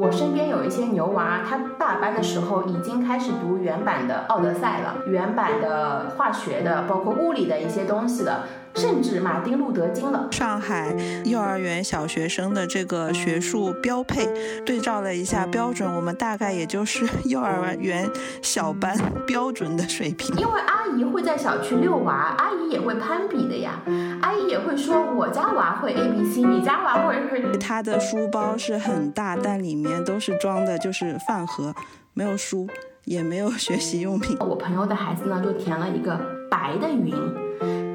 我身边有一些牛娃，他大班的时候已经开始读原版的《奥德赛》了，原版的化学的，包括物理的一些东西了。甚至马丁路德金了。上海幼儿园小学生的这个学术标配，对照了一下标准，我们大概也就是 幼儿园小班标准的水平。因为阿姨会在小区遛娃，阿姨也会攀比的呀。阿姨也会说我家娃会 A B C，你家娃会会。他的书包是很大，但里面都是装的就是饭盒，没有书，也没有学习用品。我朋友的孩子呢，就填了一个白的云。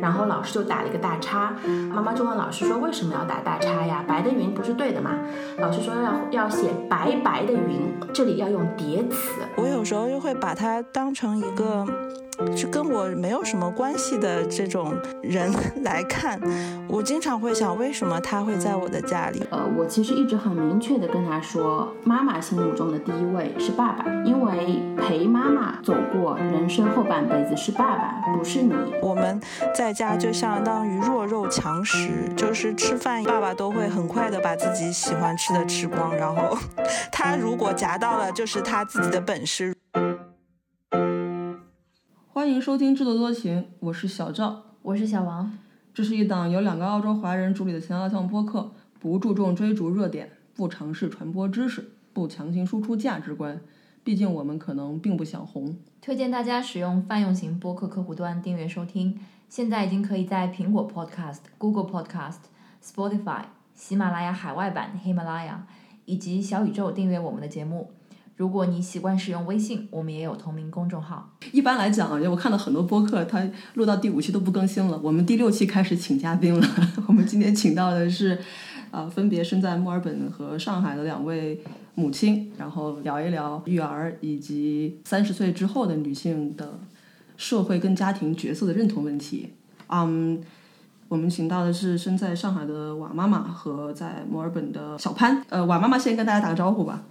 然后老师就打了一个大叉，妈妈就问老师说：“为什么要打大叉呀？白的云不是对的吗？”老师说：“要要写白白的云，这里要用叠词。”我有时候就会把它当成一个。是跟我没有什么关系的这种人 来看，我经常会想，为什么他会在我的家里？呃，我其实一直很明确的跟他说，妈妈心目中的第一位是爸爸，因为陪妈妈走过人生后半辈子是爸爸，不是你。我们在家就相当于弱肉强食，就是吃饭，爸爸都会很快的把自己喜欢吃的吃光，然后 他如果夹到了，就是他自己的本事。欢迎收听《制作多情》，我是小赵，我是小王。这是一档由两个澳洲华人主理的闲聊向播客，不注重追逐热点，不尝试传播知识，不强行输出价值观。毕竟我们可能并不想红。推荐大家使用泛用型播客客户端订阅收听。现在已经可以在苹果 Podcast、Google Podcast、Spotify、喜马拉雅海外版喜马拉雅以及小宇宙订阅我们的节目。如果你习惯使用微信，我们也有同名公众号。一般来讲，我看到很多播客，它录到第五期都不更新了。我们第六期开始请嘉宾了。我们今天请到的是，呃，分别身在墨尔本和上海的两位母亲，然后聊一聊育儿以及三十岁之后的女性的社会跟家庭角色的认同问题。嗯，我们请到的是身在上海的瓦妈妈和在墨尔本的小潘。呃，瓦妈妈先跟大家打个招呼吧。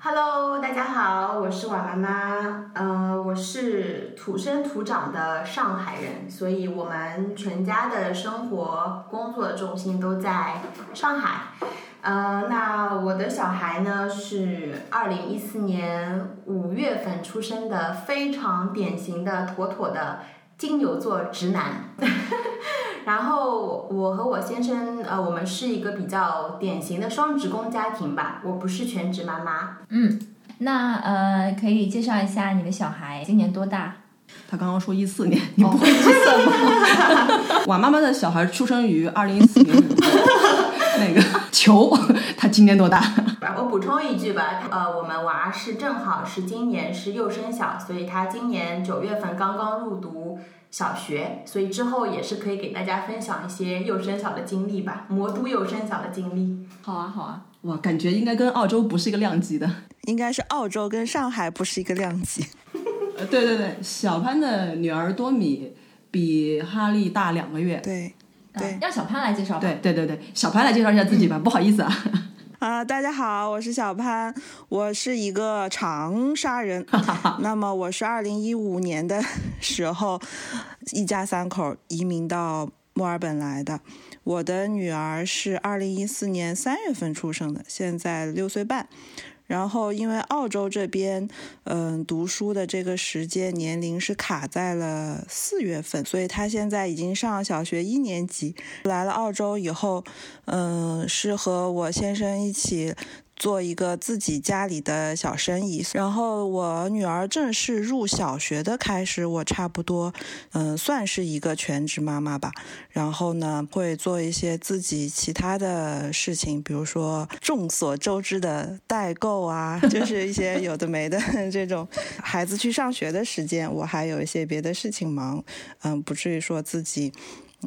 Hello，大家好，我是婉妈妈。呃，我是土生土长的上海人，所以我们全家的生活、工作的重心都在上海。呃，那我的小孩呢是二零一四年五月份出生的，非常典型的妥妥的金牛座直男。然后我和我先生，呃，我们是一个比较典型的双职工家庭吧。我不是全职妈妈。嗯，那呃，可以介绍一下你的小孩今年多大？他刚刚说一四年，你不会计算吗？我妈妈的小孩出生于二零一四年。那个球，他今年多大？我补充一句吧，呃，我们娃是正好是今年是幼升小，所以他今年九月份刚刚入读。小学，所以之后也是可以给大家分享一些幼升小的经历吧，魔都幼升小的经历。好啊，好啊，哇，感觉应该跟澳洲不是一个量级的，应该是澳洲跟上海不是一个量级。呃，对对对，小潘的女儿多米比哈利大两个月。对，对，让小潘来介绍。对对对对，小潘来介绍一下自己吧，不好意思啊。啊，大家好，我是小潘，我是一个长沙人。那么我是二零一五年的时候，一家三口移民到墨尔本来的。我的女儿是二零一四年三月份出生的，现在六岁半。然后，因为澳洲这边，嗯，读书的这个时间年龄是卡在了四月份，所以他现在已经上小学一年级。来了澳洲以后，嗯，是和我先生一起。做一个自己家里的小生意，然后我女儿正式入小学的开始，我差不多，嗯，算是一个全职妈妈吧。然后呢，会做一些自己其他的事情，比如说众所周知的代购啊，就是一些有的没的 这种。孩子去上学的时间，我还有一些别的事情忙，嗯，不至于说自己，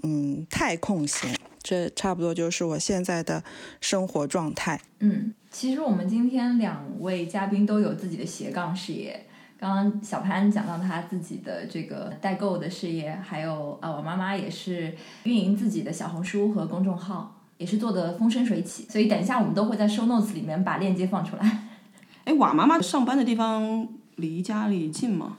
嗯，太空闲。这差不多就是我现在的生活状态。嗯，其实我们今天两位嘉宾都有自己的斜杠事业。刚刚小潘讲到他自己的这个代购的事业，还有啊，我妈妈也是运营自己的小红书和公众号，也是做的风生水起。所以等一下我们都会在 show notes 里面把链接放出来。哎，瓦妈妈上班的地方离家里近吗？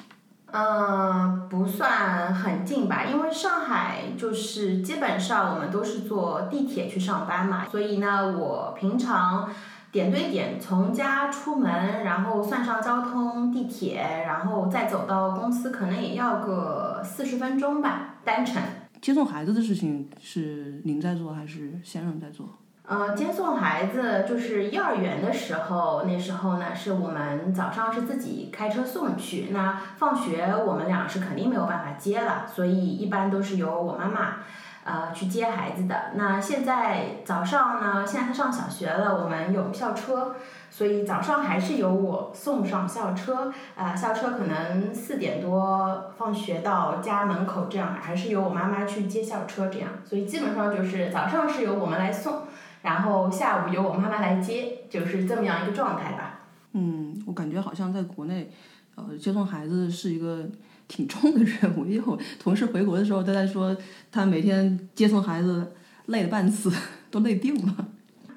嗯，不算很近吧，因为上海就是基本上我们都是坐地铁去上班嘛，所以呢，我平常点对点从家出门，然后算上交通、地铁，然后再走到公司，可能也要个四十分钟吧，单程。接送孩子的事情是您在做还是先生在做？呃，接送孩子就是幼儿园的时候，那时候呢是我们早上是自己开车送去，那放学我们俩是肯定没有办法接了，所以一般都是由我妈妈呃去接孩子的。那现在早上呢，现在他上小学了，我们有校车，所以早上还是由我送上校车，啊、校车可能四点多放学到家门口，这样还是由我妈妈去接校车这样，所以基本上就是早上是由我们来送。然后下午由我妈妈来接，就是这么样一个状态吧。嗯，我感觉好像在国内，呃，接送孩子是一个挺重的任务。因为我同事回国的时候都在说，他每天接送孩子累得半死，都累病了。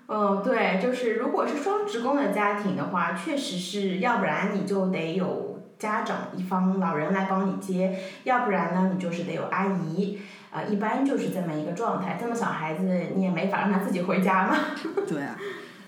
嗯，对，就是如果是双职工的家庭的话，确实是要不然你就得有家长一方老人来帮你接，要不然呢你就是得有阿姨。啊、一般就是这么一个状态。这么小孩子，你也没法让他自己回家嘛。对啊，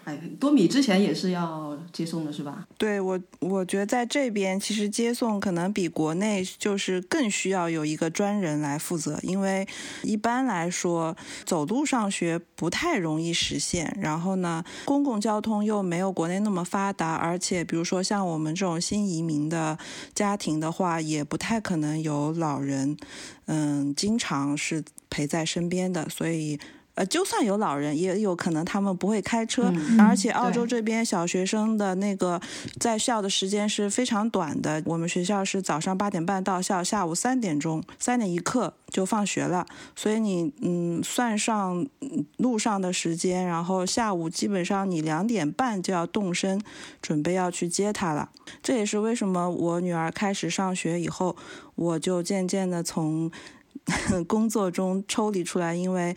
哎，多米之前也是要接送的是吧？对我，我觉得在这边其实接送可能比国内就是更需要有一个专人来负责，因为一般来说走路上学不太容易实现，然后呢，公共交通又没有国内那么发达，而且比如说像我们这种新移民的家庭的话，也不太可能有老人，嗯，经常是陪在身边的，所以。呃，就算有老人，也有可能他们不会开车，而且澳洲这边小学生的那个在校的时间是非常短的。我们学校是早上八点半到校，下午三点钟三点一刻就放学了，所以你嗯算上嗯路上的时间，然后下午基本上你两点半就要动身，准备要去接他了。这也是为什么我女儿开始上学以后，我就渐渐的从 工作中抽离出来，因为。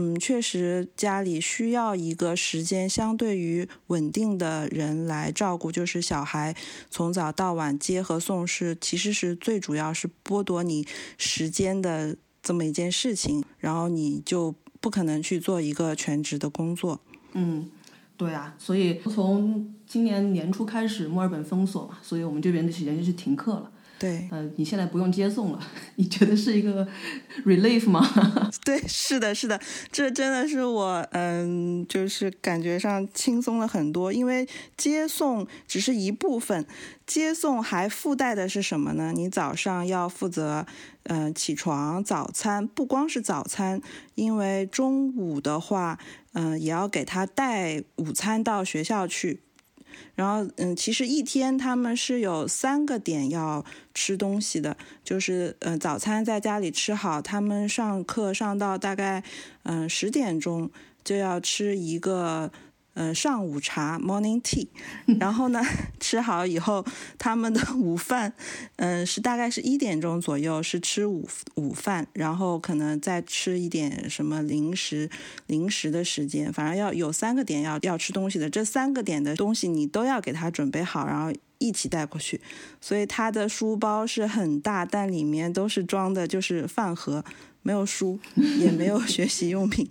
嗯，确实家里需要一个时间相对于稳定的人来照顾，就是小孩从早到晚接和送是其实是最主要是剥夺你时间的这么一件事情，然后你就不可能去做一个全职的工作。嗯，对啊，所以从今年年初开始墨尔本封锁嘛，所以我们这边的时间就是停课了。对，呃，你现在不用接送了，你觉得是一个 relief 吗？对，是的，是的，这真的是我，嗯，就是感觉上轻松了很多，因为接送只是一部分，接送还附带的是什么呢？你早上要负责，嗯、起床早餐，不光是早餐，因为中午的话，嗯、也要给他带午餐到学校去。然后，嗯，其实一天他们是有三个点要吃东西的，就是，嗯、早餐在家里吃好，他们上课上到大概，嗯、十点钟就要吃一个，呃、上午茶 （morning tea），然后呢，吃好以后，他们的午饭，嗯、是大概是一点钟左右是吃午午饭，然后可能再吃一点什么零食，零食的时间，反正要有三个点要要吃东西的，这三个点的东西你都要给他准备好，然后一起带过去。所以他的书包是很大，但里面都是装的就是饭盒，没有书，也没有学习用品，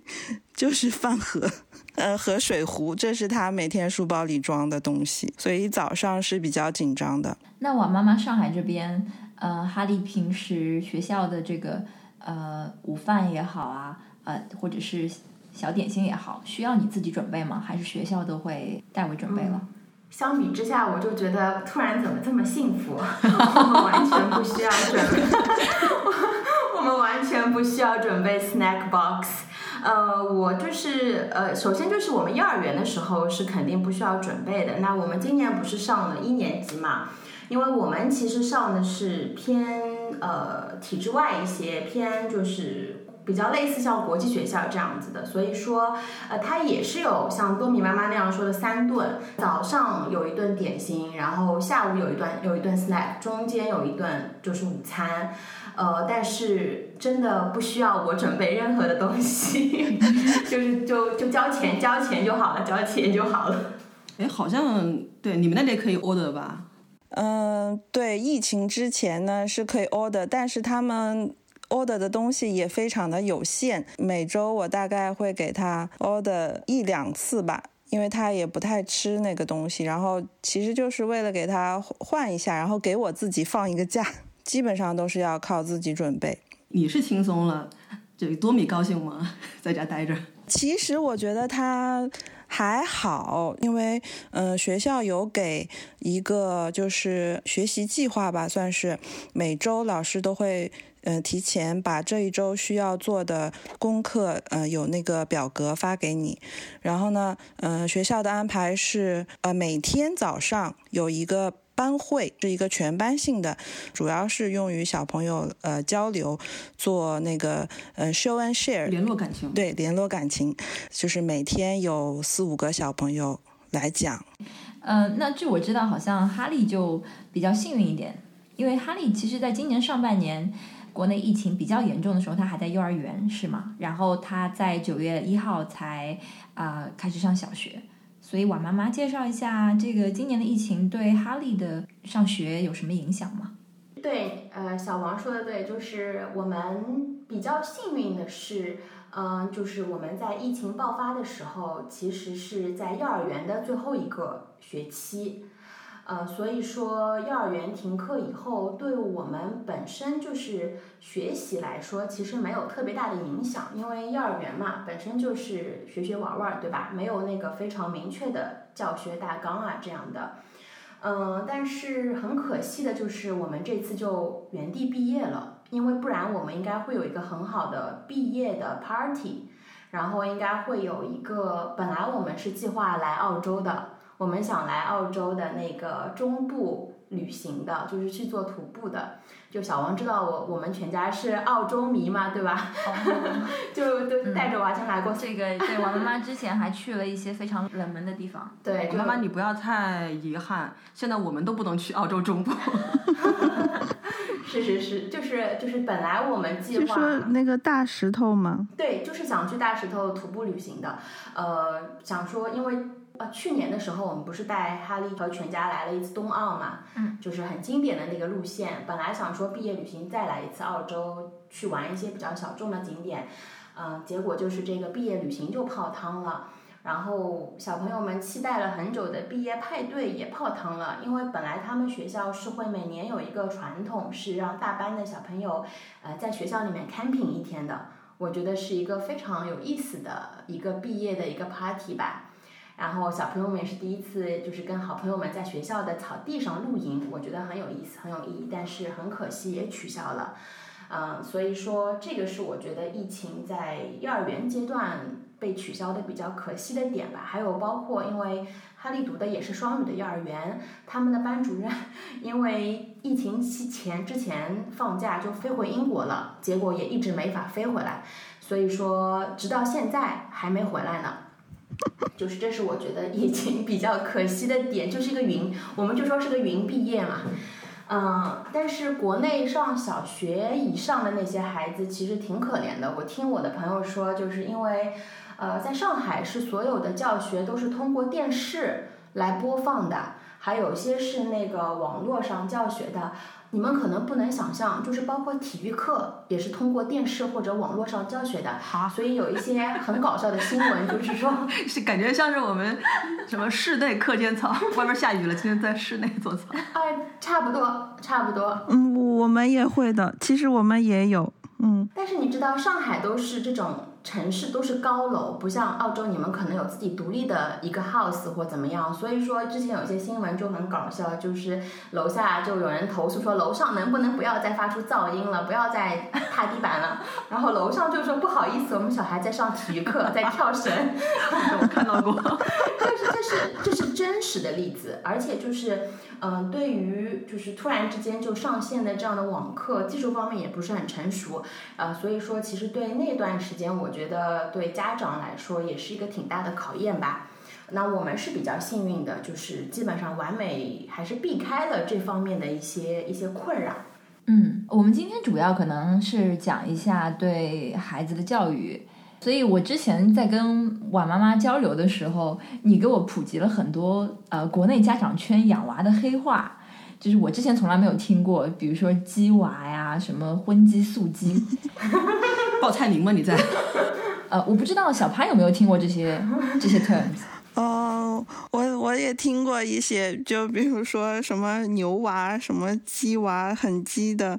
就是饭盒。呃，和水壶，这是他每天书包里装的东西，所以早上是比较紧张的。那我妈妈上海这边，呃，哈利平时学校的这个呃午饭也好啊，呃，或者是小点心也好，需要你自己准备吗？还是学校都会代为准备了？相比之下，我就觉得突然怎么这么幸福？我们完全不需要准备，我们完全不需要准备 snack box。呃，我就是呃，首先就是我们幼儿园的时候是肯定不需要准备的。那我们今年不是上了一年级嘛？因为我们其实上的是偏呃体制外一些，偏就是比较类似像国际学校这样子的，所以说呃它也是有像多米妈妈那样说的三顿，早上有一顿点心，然后下午有一顿有一顿 snack，中间有一顿就是午餐。呃，但是真的不需要我准备任何的东西，就是就就交钱交钱就好了，交钱就好了。哎，好像对你们那里可以 order 吧？嗯，对，疫情之前呢是可以 order，但是他们 order 的东西也非常的有限。每周我大概会给他 order 一两次吧，因为他也不太吃那个东西，然后其实就是为了给他换一下，然后给我自己放一个假，基本上都是要靠自己准备。你是轻松了，这多米高兴吗？在家待着？其实我觉得他还好，因为嗯、呃学校有给一个就是学习计划吧，算是每周老师都会。呃，提前把这一周需要做的功课，呃，有那个表格发给你。然后呢，呃，学校的安排是，呃，每天早上有一个班会，是一个全班性的，主要是用于小朋友呃交流，做那个呃 show and share 联络感情。对，联络感情，就是每天有四五个小朋友来讲。嗯、那据我知道，好像哈利就比较幸运一点，因为哈利其实在今年上半年。国内疫情比较严重的时候，他还在幼儿园，是吗？然后他在九月一号才啊、呃开始上小学，所以婉妈妈介绍一下，这个今年的疫情对哈利的上学有什么影响吗？对，呃，小王说的对，就是我们比较幸运的是，嗯、就是我们在疫情爆发的时候，其实是在幼儿园的最后一个学期。呃，所以说幼儿园停课以后，对我们本身就是学习来说，其实没有特别大的影响，因为幼儿园嘛，本身就是学学玩玩，对吧？没有那个非常明确的教学大纲啊这样的。嗯，但是很可惜的就是我们这次就原地毕业了，因为不然我们应该会有一个很好的毕业的 party，然后应该会有一个，本来我们是计划来澳洲的。我们想来澳洲的那个中部旅行的，就是去做徒步的。就小王知道我我们全家是澳洲迷嘛，对吧？就都带着娃先来过。这个对我妈妈之前还去了一些非常冷门的地方。对，妈妈，你不要太遗憾，现在我们都不能去澳洲中部。是是是，就是就是本来我们计划那个大石头嘛，对，就是想去大石头徒步旅行的。呃，想说因为。呃，去年的时候我们不是带哈利和全家来了一次冬奥嘛，嗯，就是很经典的那个路线。本来想说毕业旅行再来一次澳洲，去玩一些比较小众的景点，嗯、结果就是这个毕业旅行就泡汤了。然后小朋友们期待了很久的毕业派对也泡汤了，因为本来他们学校是会每年有一个传统，是让大班的小朋友，呃，在学校里面 camping 一天的。我觉得是一个非常有意思的一个毕业的一个 party 吧。然后小朋友们也是第一次，就是跟好朋友们在学校的草地上露营，我觉得很有意思，很有意义。但是很可惜也取消了，嗯，所以说这个是我觉得疫情在幼儿园阶段被取消的比较可惜的点吧。还有包括因为哈利读的也是双语的幼儿园，他们的班主任因为疫情期前之前放假就飞回英国了，结果也一直没法飞回来，所以说直到现在还没回来呢。就是这是我觉得疫情比较可惜的点，就是一个云，我们就说是个云毕业嘛。嗯，但是国内上小学以上的那些孩子其实挺可怜的。我听我的朋友说，就是因为，呃，在上海是所有的教学都是通过电视来播放的，还有些是那个网络上教学的。你们可能不能想象，就是包括体育课也是通过电视或者网络上教学的。好，所以有一些很搞笑的新闻，就是说，是感觉像是我们什么室内课间操，外面下雨了，今天在室内做操。哎，差不多，差不多。嗯，我们也会的，其实我们也有，嗯，但是你知道，上海都是这种城市，都是高楼，不像澳洲，你们可能有自己独立的一个 house 或怎么样。所以说，之前有些新闻就很搞笑，就是楼下就有人投诉说，楼上能不能不要再发出噪音了，不要再 踏地板了。然后楼上就说不好意思，我们小孩在上体育课，在跳绳。我看到过。就是这是这是真实的例子，而且就是，嗯、对于就是突然之间就上线的这样的网课，技术方面也不是很成熟，呃，所以说其实对那段时间，我觉得对家长来说也是一个挺大的考验吧。那我们是比较幸运的，就是基本上完美还是避开了这方面的一些一些困扰。嗯，我们今天主要可能是讲一下对孩子的教育，所以我之前在跟婉妈妈交流的时候，你给我普及了很多呃国内家长圈养娃的黑话，就是我之前从来没有听过，比如说鸡娃呀，什么荤鸡素鸡，报菜名吗？你在？呃，我不知道小潘有没有听过这些这些 terms。哦，我我也听过一些，就比如说什么牛娃、什么鸡娃，很鸡的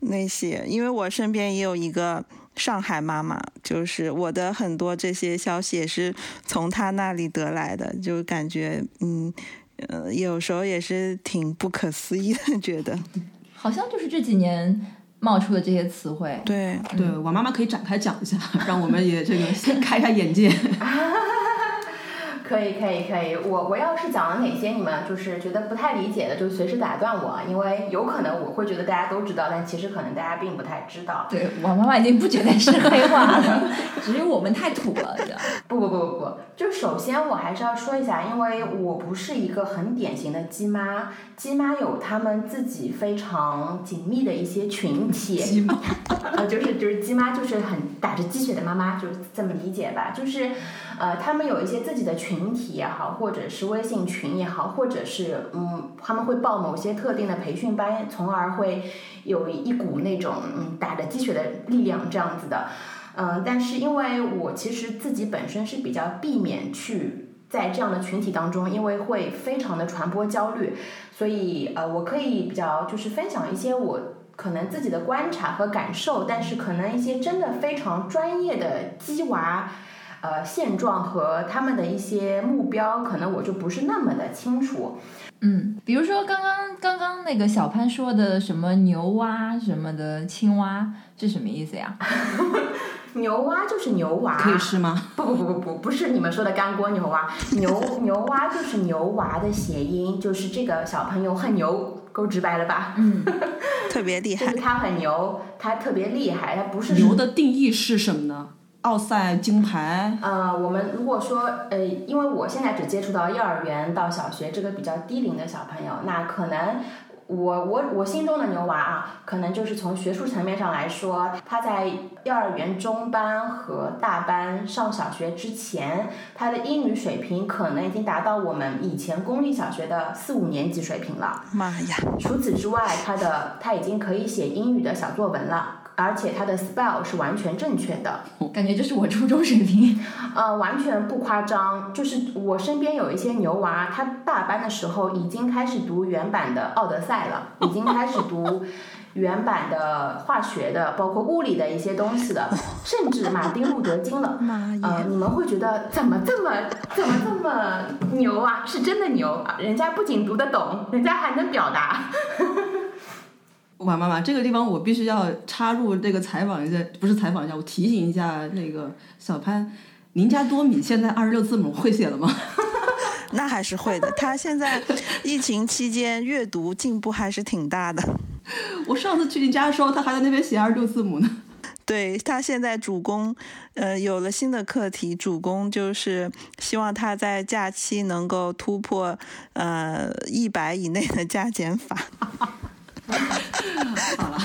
那些，因为我身边也有一个上海妈妈，就是我的很多这些消息也是从她那里得来的，就感觉嗯呃，有时候也是挺不可思议的，觉得好像就是这几年冒出的这些词汇。对对我妈妈可以展开讲一下，让我们也这个先开开眼界。可以可以可以，我我要是讲了哪些你们就是觉得不太理解的，就随时打断我，因为有可能我会觉得大家都知道，但其实可能大家并不太知道。对我妈妈已经不觉得是黑话了，只是我们太土了。不不不不不，就首先我还是要说一下，因为我不是一个很典型的鸡妈，鸡妈有他们自己非常紧密的一些群体。鸡妈，呃，就是就是鸡妈，就是很打着鸡血的妈妈，就是这么理解吧。就是，呃，他们有一些自己的群体也好，或者是微信群也好，或者是嗯，他们会报某些特定的培训班，从而会有一股那种嗯打着鸡血的力量这样子的。嗯，但是因为我其实自己本身是比较避免去在这样的群体当中，因为会非常的传播焦虑，所以呃，我可以比较就是分享一些我可能自己的观察和感受，但是可能一些真的非常专业的鸡娃。呃，现状和他们的一些目标，可能我就不是那么的清楚。嗯，比如说刚刚刚刚那个小潘说的什么牛蛙什么的青蛙，是什么意思呀？牛蛙就是牛娃，可以吃吗？不不不不不，不是你们说的干锅牛蛙，牛牛蛙就是牛娃的谐音，就是这个小朋友很牛，够直白了吧？嗯，特别厉害就是。他很牛，他特别厉害，他不是牛的定义是什么呢？奥赛金牌，呃，我们如果说，呃，因为我现在只接触到幼儿园到小学这个比较低龄的小朋友，那可能我我我心中的牛娃啊，可能就是从学术层面上来说，他在幼儿园中班和大班上小学之前，他的英语水平可能已经达到我们以前公立小学的四五年级水平了。妈呀！除此之外，他的他已经可以写英语的小作文了。而且他的 spell 是完全正确的，感觉这是我初中水平。呃，完全不夸张。就是我身边有一些牛娃，他大班的时候已经开始读原版的《奥德赛》了，已经开始读原版的化学的，包括物理的一些东西了，甚至马丁路德金了。呃，你们会觉得怎么这么怎么这么牛啊？是真的牛，人家不仅读得懂，人家还能表达。哇妈妈，这个地方我必须要插入这个采访一下，不是采访一下，我提醒一下那个小潘，您家多米现在二十六字母会写了吗？那还是会的。他现在疫情期间阅读进步还是挺大的。我上次去你家的时候，他还在那边写二十六字母呢。对他现在主攻，呃，有了新的课题，主攻就是希望他在假期能够突破呃一百以内的加减法。好了，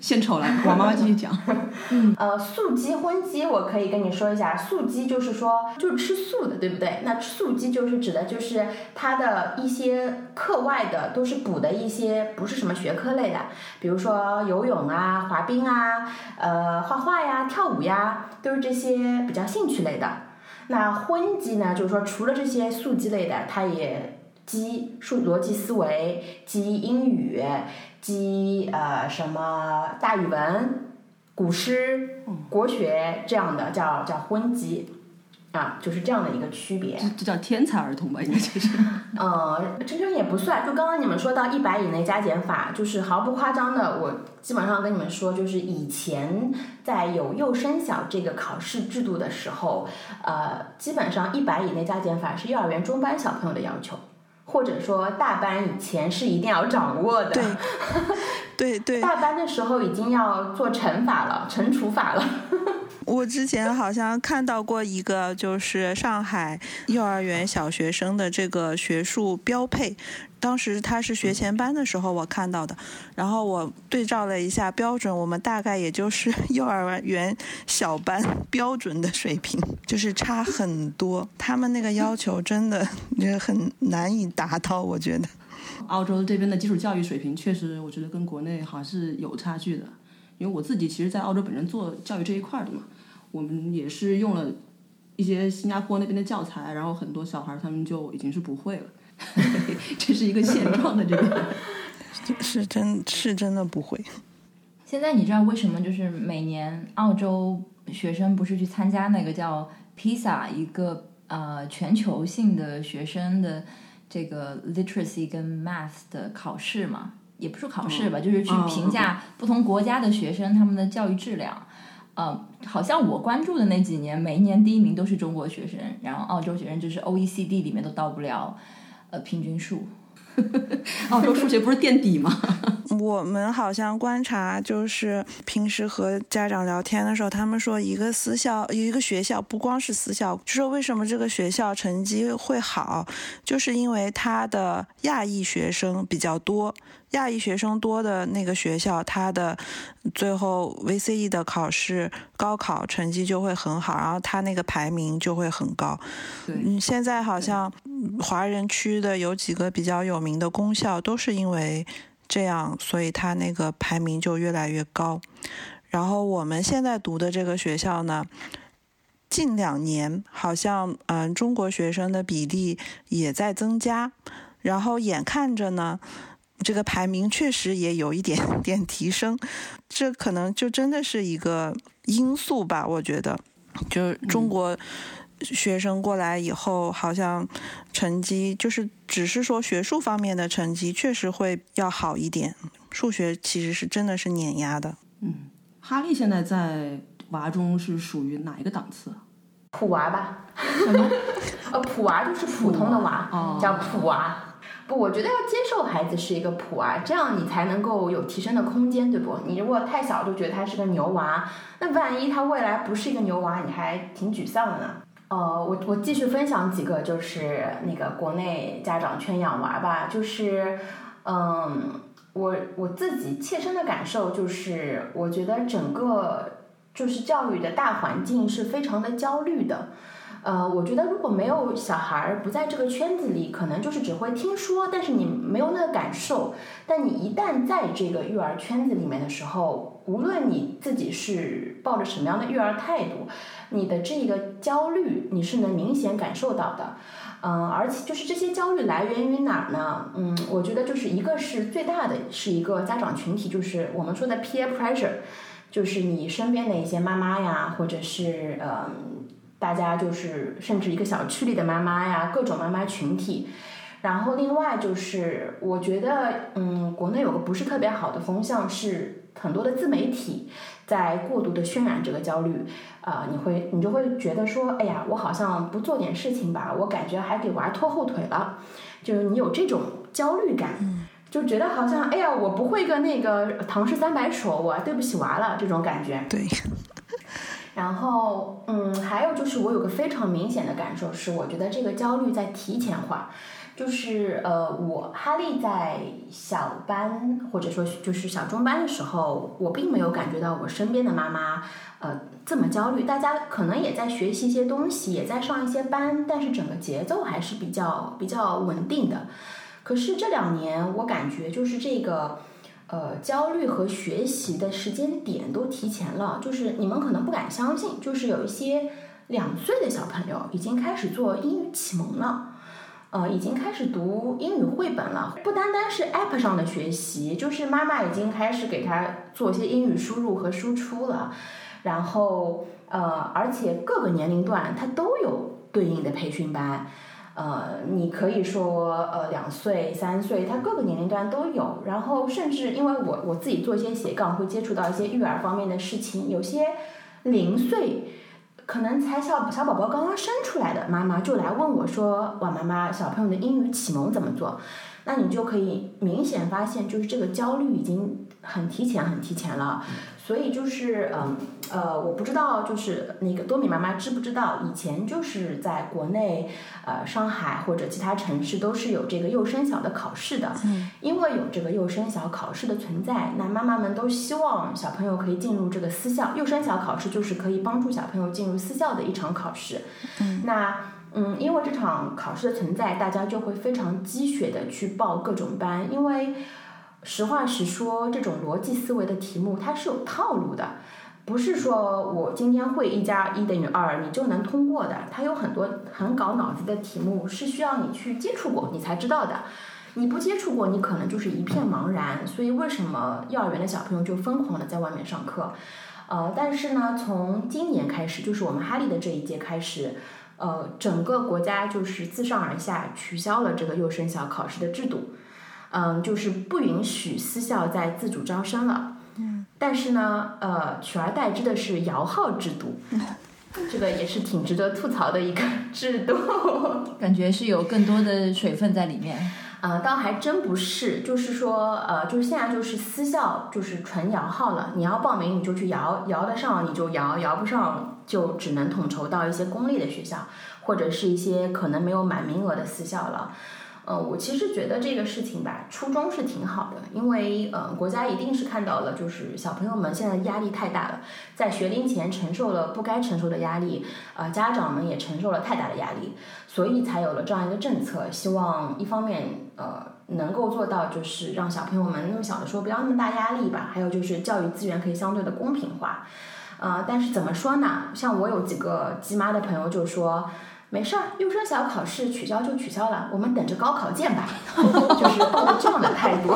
献丑了，我妈妈继续讲。呃，素鸡荤鸡，我可以跟你说一下，素鸡就是说就是吃素的，对不对？那素鸡就是指的就是它的一些课外的都是补的一些，不是什么学科类的，比如说游泳啊、滑冰啊、呃画画呀、跳舞呀，都是这些比较兴趣类的。那荤鸡呢，就是说除了这些素鸡类的，它也鸡数逻辑思维、鸡英语。鸡呃什么大语文、古诗、国学这样的叫叫荤鸡，啊，就是这样的一个区别。这这叫天才儿童吧？应该就是。呃，真正也不算。就刚刚你们说到一百以内加减法，就是毫不夸张的，我基本上跟你们说，就是以前在有幼升小这个考试制度的时候，呃，基本上一百以内加减法是幼儿园中班小朋友的要求。或者说大班以前是一定要掌握的，对，对对。大班的时候已经要做乘法了，乘除法了。我之前好像看到过一个，就是上海幼儿园小学生的这个学术标配。当时他是学前班的时候我看到的，然后我对照了一下标准，我们大概也就是 幼儿园小班标准的水平，就是差很多。他们那个要求真的也很难以达到，我觉得。澳洲这边的基础教育水平确实，我觉得跟国内好像是有差距的。因为我自己其实，在澳洲本身做教育这一块的嘛，我们也是用了一些新加坡那边的教材，然后很多小孩他们就已经是不会了，这是一个现状的这个。是真是真的不会。现在你知道为什么就是每年澳洲学生不是去参加那个叫 PISA 一个呃全球性的学生的这个 literacy 跟 math 的考试嘛？也不是考试吧，就是去评价不同国家的学生他们的教育质量。呃，好像我关注的那几年，每一年第一名都是中国学生，然后澳洲学生就是 OECD 里面都到不了呃平均数。澳洲数学不是垫底吗？我们好像观察，就是平时和家长聊天的时候，他们说一个私校，一个学校，不光是私校，就说为什么这个学校成绩会好，就是因为他的亚裔学生比较多。亚裔学生多的那个学校，他的最后 VCE 的考试高考成绩就会很好，然后他那个排名就会很高。嗯，现在好像华人区的有几个比较有名的公校，都是因为这样，所以他那个排名就越来越高。然后我们现在读的这个学校呢，近两年好像嗯中国学生的比例也在增加，然后眼看着呢。这个排名确实也有一点 点提升，这可能就真的是一个因素吧。我觉得，就中国学生过来以后，好像成绩就是只是说学术方面的成绩确实会要好一点，数学其实是真的是碾压的。嗯，哈利现在在娃中是属于哪一个档次？普娃吧？什么 呃，普娃就是普通的娃，叫普娃。不，我觉得要接受孩子是一个普娃，这样你才能够有提升的空间，对不？你如果太小就觉得他是个牛娃，那万一他未来不是一个牛娃，你还挺沮丧的呢。呃，我我继续分享几个，就是那个国内家长圈养娃吧，就是，嗯，我我自己切身的感受就是，我觉得整个就是教育的大环境是非常的焦虑的。呃，我觉得如果没有小孩儿不在这个圈子里，可能就是只会听说，但是你没有那个感受。但你一旦在这个育儿圈子里面的时候，无论你自己是抱着什么样的育儿态度，你的这个焦虑你是能明显感受到的。嗯，而且就是这些焦虑来源于哪儿呢？嗯，我觉得就是一个是最大的是一个家长群体，就是我们说的 peer pressure，就是你身边的一些妈妈呀，或者是嗯。大家就是甚至一个小区里的妈妈呀，各种妈妈群体。然后另外就是，我觉得，嗯，国内有个不是特别好的风向是，很多的自媒体在过度的渲染这个焦虑。啊，你会你就会觉得说，哎呀，我好像不做点事情吧，我感觉还给娃拖后腿了。就是你有这种焦虑感，就觉得好像，哎呀，我不会个那个唐诗三百首，我对不起娃了，这种感觉。对。然后，嗯，还有就是我有个非常明显的感受是，我觉得这个焦虑在提前化，就是呃，我哈利在小班或者说就是小中班的时候，我并没有感觉到我身边的妈妈呃这么焦虑，大家可能也在学习一些东西，也在上一些班，但是整个节奏还是比较比较稳定的。可是这两年，我感觉就是这个。呃，焦虑和学习的时间点都提前了，就是你们可能不敢相信，就是有一些两岁的小朋友已经开始做英语启蒙了，呃，已经开始读英语绘本了。不单单是 App 上的学习，就是妈妈已经开始给他做一些英语输入和输出了，然后呃，而且各个年龄段他都有对应的培训班。呃，你可以说，呃，两岁、三岁，他各个年龄段都有。然后，甚至因为我我自己做一些斜杠，会接触到一些育儿方面的事情。有些零岁，可能才小小宝宝刚刚生出来的妈妈就来问我说：“哇，妈妈，小朋友的英语启蒙怎么做？”那你就可以明显发现，就是这个焦虑已经很提前、很提前了。所以就是，嗯，呃，我不知道，就是那个多米妈妈知不知道，以前就是在国内，呃，上海或者其他城市都是有这个幼升小的考试的。嗯。因为有这个幼升小考试的存在，那妈妈们都希望小朋友可以进入这个私校。幼升小考试就是可以帮助小朋友进入私校的一场考试。嗯。那，嗯，因为这场考试的存在，大家就会非常积雪的去报各种班，因为。实话实说，这种逻辑思维的题目它是有套路的。不是说我今天会一加一等于二，你就能通过的。它有很多很搞脑子的题目，是需要你去接触过，你才知道的。你不接触过，你可能就是一片茫然。所以为什么幼儿园的小朋友就疯狂的在外面上课？呃，但是呢，从今年开始，就是我们哈利的这一届开始，呃，整个国家就是自上而下取消了这个幼升小考试的制度，嗯，就是不允许私校再自主招生了。嗯。但是呢，呃，取而代之的是摇号制度，这个也是挺值得吐槽的一个制度。感觉是有更多的水分在里面。呃，倒还真不是，就是说，呃，就是现在就是私校就是纯摇号了，你要报名你就去摇，摇得上你就摇，摇不上就只能统筹到一些公立的学校，或者是一些可能没有满名额的私校了。呃，我其实觉得这个事情吧，初衷是挺好的，因为呃，国家一定是看到了，就是小朋友们现在压力太大了，在学龄前承受了不该承受的压力，呃，家长们也承受了太大的压力，所以才有了这样一个政策，希望一方面呃能够做到就是让小朋友们那么小的时候不要那么大压力吧，还有就是教育资源可以相对的公平化，呃，但是怎么说呢？像我有几个鸡妈的朋友就说。没事儿，幼升小考试取消就取消了，我们等着高考见吧。就是抱着这样的态度，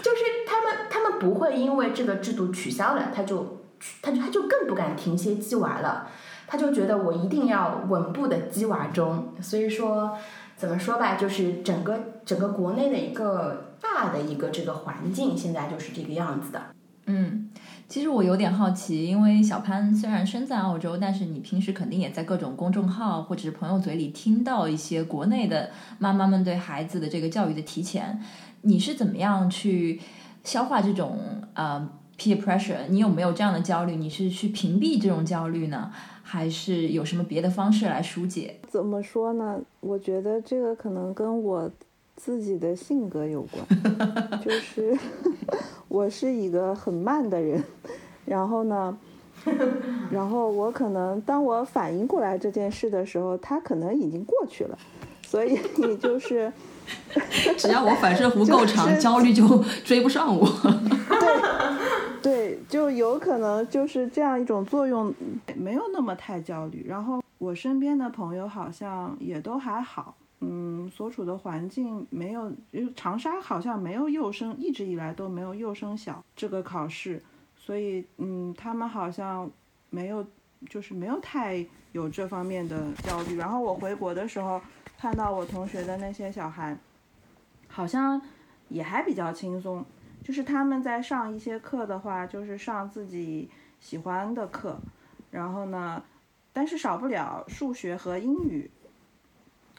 就是他们他们不会因为这个制度取消了，他就他就他就更不敢停歇鸡娃了，他就觉得我一定要稳步的鸡娃中。所以说，怎么说吧，就是整个整个国内的一个大的一个这个环境，现在就是这个样子的。嗯。其实我有点好奇，因为小潘虽然身在澳洲，但是你平时肯定也在各种公众号或者是朋友嘴里听到一些国内的妈妈们对孩子的这个教育的提前。你是怎么样去消化这种呃 peer pressure？你有没有这样的焦虑？你是去屏蔽这种焦虑呢，还是有什么别的方式来疏解？怎么说呢？我觉得这个可能跟我。自己的性格有关，就是我是一个很慢的人，然后呢，然后我可能当我反应过来这件事的时候，他可能已经过去了，所以 你就是，只要我反射弧够长，焦虑就追不上我。对，对，就有可能就是这样一种作用，没有那么太焦虑。然后我身边的朋友好像也都还好。嗯，所处的环境没有，因为长沙好像没有幼升，一直以来都没有幼升小这个考试，所以嗯，他们好像没有，就是没有太有这方面的焦虑。然后我回国的时候，看到我同学的那些小孩，好像也还比较轻松，就是他们在上一些课的话，就是上自己喜欢的课，然后呢，但是少不了数学和英语。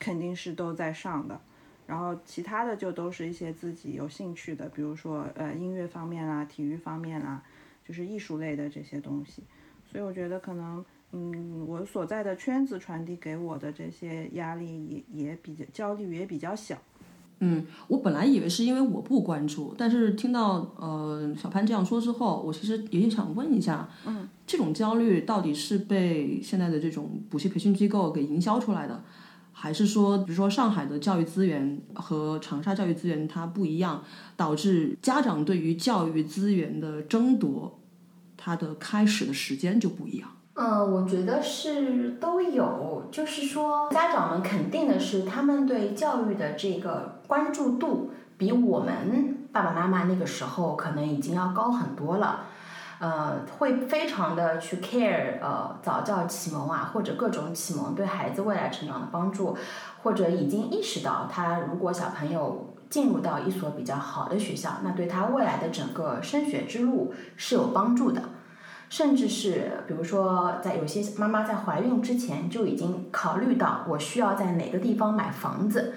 肯定是都在上的，然后其他的就都是一些自己有兴趣的，比如说呃音乐方面啦、体育方面啦，就是艺术类的这些东西。所以我觉得可能，嗯，我所在的圈子传递给我的这些压力也也比较焦虑也比较小。嗯，我本来以为是因为我不关注，但是听到呃小潘这样说之后，我其实也想问一下，嗯，这种焦虑到底是被现在的这种补习培训机构给营销出来的？还是说，比如说上海的教育资源和长沙教育资源它不一样，导致家长对于教育资源的争夺，它的开始的时间就不一样。嗯，我觉得是都有，就是说家长们肯定的是，他们对教育的这个关注度比我们爸爸妈妈那个时候可能已经要高很多了。呃，会非常的去 care 呃早教启蒙啊，或者各种启蒙对孩子未来成长的帮助，或者已经意识到他如果小朋友进入到一所比较好的学校，那对他未来的整个升学之路是有帮助的，甚至是比如说在有些妈妈在怀孕之前就已经考虑到我需要在哪个地方买房子，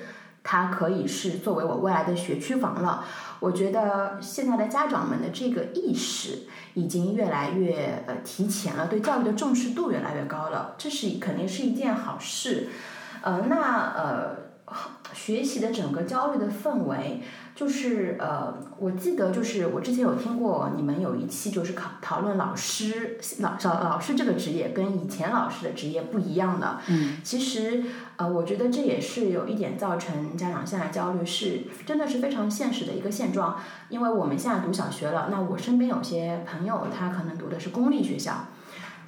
它可以是作为我未来的学区房了。我觉得现在的家长们的这个意识。已经越来越呃提前了，对教育的重视度越来越高了，这是肯定是一件好事。呃，那呃学习的整个焦虑的氛围，就是呃，我记得就是我之前有听过你们有一期就是考讨论老师老老老师这个职业跟以前老师的职业不一样的。嗯，其实呃，我觉得这也是有一点造成家长现在焦虑，是真的是非常现实的一个现状。因为我们现在读小学了，那我身边有些朋友他可能读的是公立学校，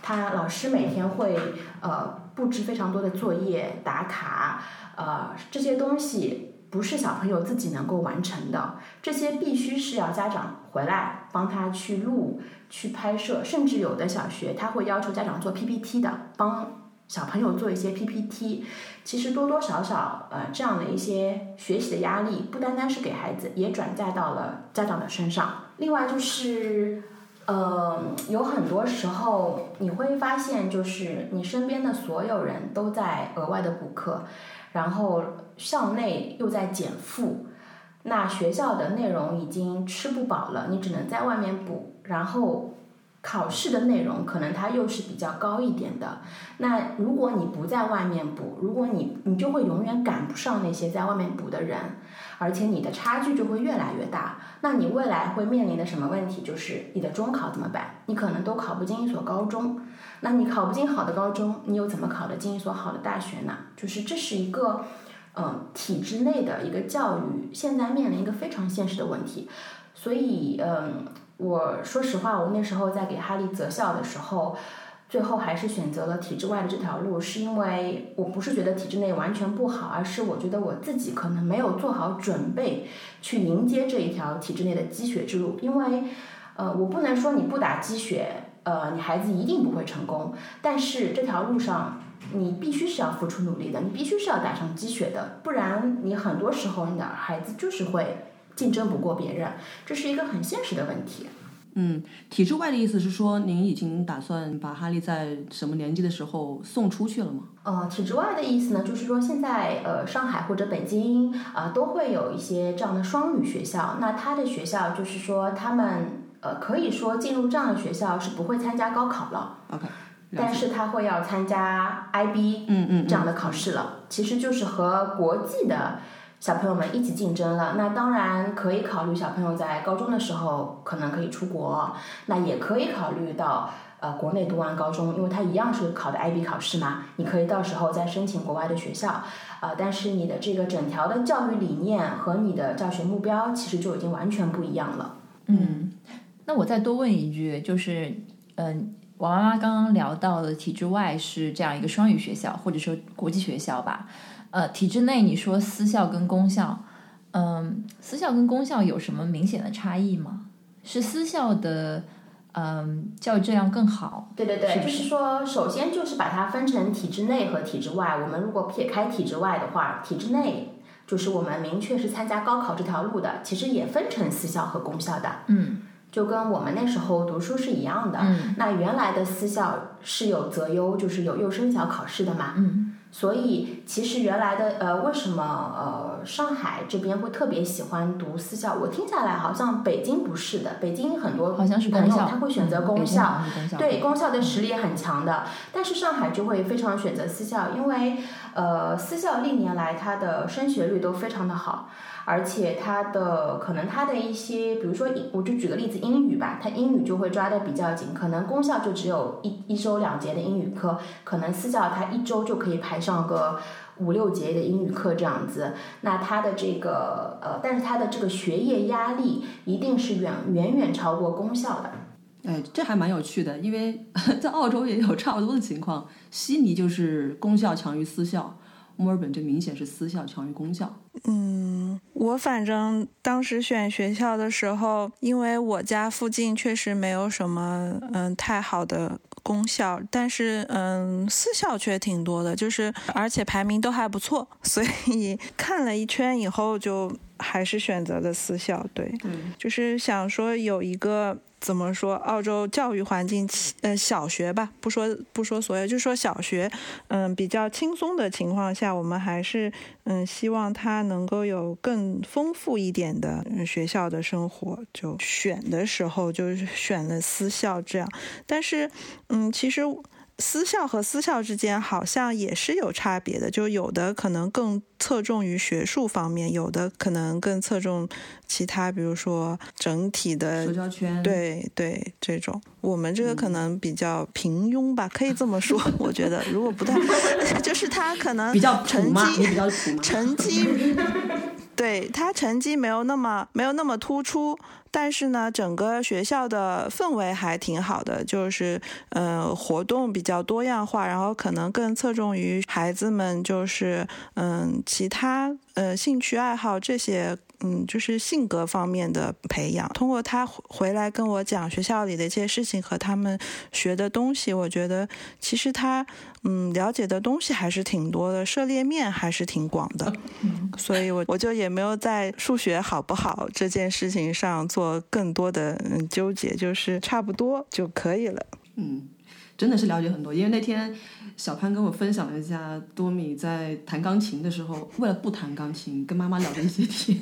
他老师每天会呃布置非常多的作业打卡。呃，这些东西不是小朋友自己能够完成的，这些必须是要家长回来帮他去录、去拍摄，甚至有的小学他会要求家长做 PPT 的，帮小朋友做一些 PPT。其实多多少少，呃，这样的一些学习的压力，不单单是给孩子，也转嫁到了家长的身上。另外就是，呃，有很多时候你会发现，就是你身边的所有人都在额外的补课。然后校内又在减负，那学校的内容已经吃不饱了，你只能在外面补。然后考试的内容可能它又是比较高一点的，那如果你不在外面补，如果你你就会永远赶不上那些在外面补的人，而且你的差距就会越来越大。那你未来会面临的什么问题？就是你的中考怎么办？你可能都考不进一所高中。那你考不进好的高中，你又怎么考得进一所好的大学呢？就是这是一个，嗯，体制内的一个教育现在面临一个非常现实的问题。所以，嗯，我说实话，我那时候在给哈利择校的时候，最后还是选择了体制外的这条路，是因为我不是觉得体制内完全不好，而是我觉得我自己可能没有做好准备去迎接这一条体制内的积雪之路，因为，呃，我不能说你不打鸡血。呃，你孩子一定不会成功，但是这条路上你必须是要付出努力的，你必须是要打上鸡血的，不然你很多时候你的孩子就是会竞争不过别人，这是一个很现实的问题。嗯，体制外的意思是说，您已经打算把哈利在什么年纪的时候送出去了吗？呃，体制外的意思呢，就是说现在呃上海或者北京啊都会有一些这样的双语学校，那他的学校就是说他们。呃，可以说进入这样的学校是不会参加高考了，OK，但是他会要参加 IB，嗯嗯，这样的考试了，其实就是和国际的小朋友们一起竞争了。那当然可以考虑小朋友在高中的时候可能可以出国，那也可以考虑到呃国内读完高中，因为他一样是考的 IB 考试嘛，你可以到时候再申请国外的学校，啊，但是你的这个整条的教育理念和你的教学目标其实就已经完全不一样了，嗯。那我再多问一句，就是，嗯，我妈妈刚刚聊到的体制外是这样一个双语学校，或者说国际学校吧，呃，体制内你说私校跟公校，嗯，私校跟公校有什么明显的差异吗？是私校的，嗯，教育质量更好？对对对，就是说，首先就是把它分成体制内和体制外。我们如果撇开体制外的话，体制内就是我们明确是参加高考这条路的，其实也分成私校和公校的。嗯。就跟我们那时候读书是一样的。那原来的私校是有择优，就是有幼升小考试的嘛。嗯。所以其实原来的呃，为什么呃上海这边会特别喜欢读私校？我听下来好像北京不是的，北京很多好像是朋友他会选择公校，对公校的实力也很强的。但是上海就会非常选择私校，因为呃私校历年来它的升学率都非常的好。而且它的可能它的一些，比如说英，我就举个例子，英语吧，它英语就会抓的比较紧。可能公校就只有一一周两节的英语课，可能私校它一周就可以排上个五六节的英语课这样子。那它的这个呃，但是它的这个学业压力一定是远远远超过公校的。哎，这还蛮有趣的，因为 在澳洲也有差不多的情况，悉尼就是公校强于私校。墨尔本这明显是私校强于公校。嗯，我反正当时选学校的时候，因为我家附近确实没有什么嗯太好的公校，但是嗯私校却挺多的，就是而且排名都还不错，所以看了一圈以后就还是选择的私校。对，嗯就是想说有一个。怎么说？澳洲教育环境，呃，小学吧，不说不说所有，就说小学，嗯，比较轻松的情况下，我们还是嗯希望他能够有更丰富一点的学校的生活，就选的时候就选了私校这样。但是，嗯，其实。私校和私校之间好像也是有差别的，就有的可能更侧重于学术方面，有的可能更侧重其他，比如说整体的社交圈。对对，这种我们这个可能比较平庸吧，可以这么说。我觉得如果不太，就是他可能比较成绩比较土成绩，对他成绩没有那么没有那么突出。但是呢，整个学校的氛围还挺好的，就是呃活动比较多样化，然后可能更侧重于孩子们就是嗯其他呃兴趣爱好这些。嗯，就是性格方面的培养。通过他回来跟我讲学校里的一些事情和他们学的东西，我觉得其实他嗯了解的东西还是挺多的，涉猎面还是挺广的。所以我我就也没有在数学好不好这件事情上做更多的纠结，就是差不多就可以了。嗯，真的是了解很多，因为那天。小潘跟我分享了一下多米在弹钢琴的时候，为了不弹钢琴，跟妈妈聊的一些天，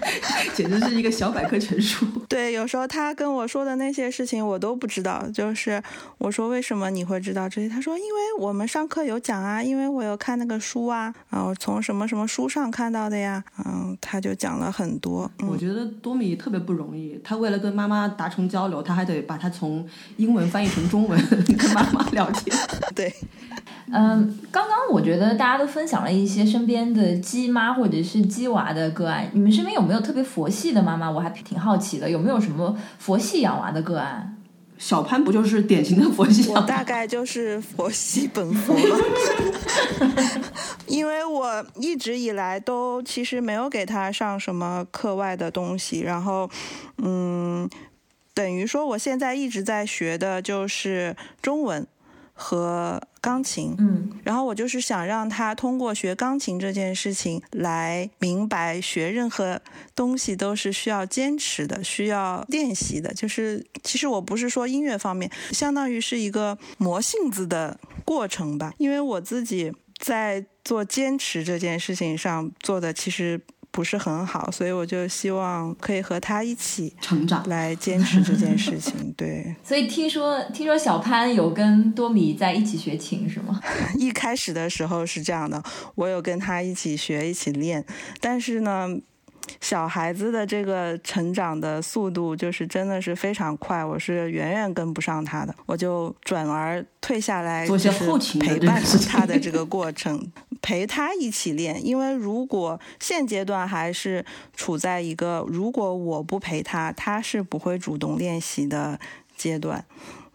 简直是一个小百科全书。对，有时候他跟我说的那些事情我都不知道，就是我说为什么你会知道这些？他说因为我们上课有讲啊，因为我有看那个书啊，然后从什么什么书上看到的呀，嗯，他就讲了很多。我觉得多米特别不容易，他为了跟妈妈达成交流，他还得把他从英文翻译成中文 跟妈妈聊天。对。嗯，刚刚我觉得大家都分享了一些身边的鸡妈或者是鸡娃的个案，你们身边有没有特别佛系的妈妈？我还挺好奇的，有没有什么佛系养娃的个案？小潘不就是典型的佛系？我大概就是佛系本佛了，因为我一直以来都其实没有给他上什么课外的东西，然后嗯，等于说我现在一直在学的就是中文。和钢琴，嗯，然后我就是想让他通过学钢琴这件事情来明白，学任何东西都是需要坚持的，需要练习的。就是其实我不是说音乐方面，相当于是一个磨性子的过程吧。因为我自己在做坚持这件事情上做的其实。不是很好，所以我就希望可以和他一起成长，来坚持这件事情。对，所以听说听说小潘有跟多米在一起学琴是吗？一开始的时候是这样的，我有跟他一起学，一起练。但是呢，小孩子的这个成长的速度就是真的是非常快，我是远远跟不上他的，我就转而退下来，做些后勤陪伴他的这个过程。陪他一起练，因为如果现阶段还是处在一个如果我不陪他，他是不会主动练习的阶段，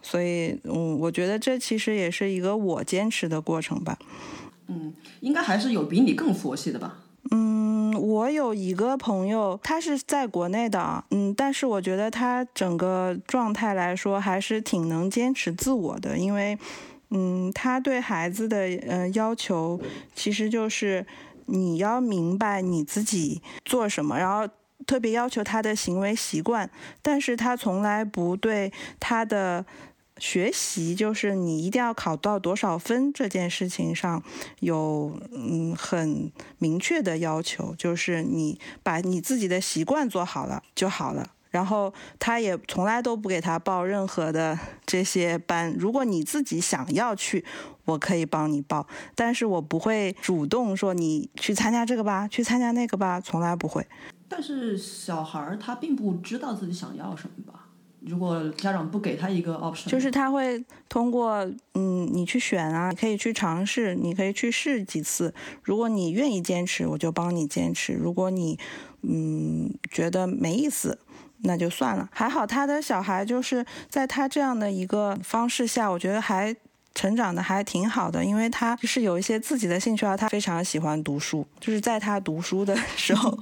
所以嗯，我觉得这其实也是一个我坚持的过程吧。嗯，应该还是有比你更佛系的吧？嗯，我有一个朋友，他是在国内的，嗯，但是我觉得他整个状态来说还是挺能坚持自我的，因为。嗯，他对孩子的呃要求，其实就是你要明白你自己做什么，然后特别要求他的行为习惯，但是他从来不对他的学习，就是你一定要考到多少分这件事情上有嗯很明确的要求，就是你把你自己的习惯做好了就好了。然后他也从来都不给他报任何的这些班。如果你自己想要去，我可以帮你报，但是我不会主动说你去参加这个吧，去参加那个吧，从来不会。但是小孩儿他并不知道自己想要什么吧？如果家长不给他一个 option，就是他会通过嗯你去选啊，你可以去尝试，你可以去试几次。如果你愿意坚持，我就帮你坚持；如果你嗯觉得没意思。那就算了，还好他的小孩就是在他这样的一个方式下，我觉得还成长的还挺好的，因为他是有一些自己的兴趣啊，他非常喜欢读书，就是在他读书的 时候，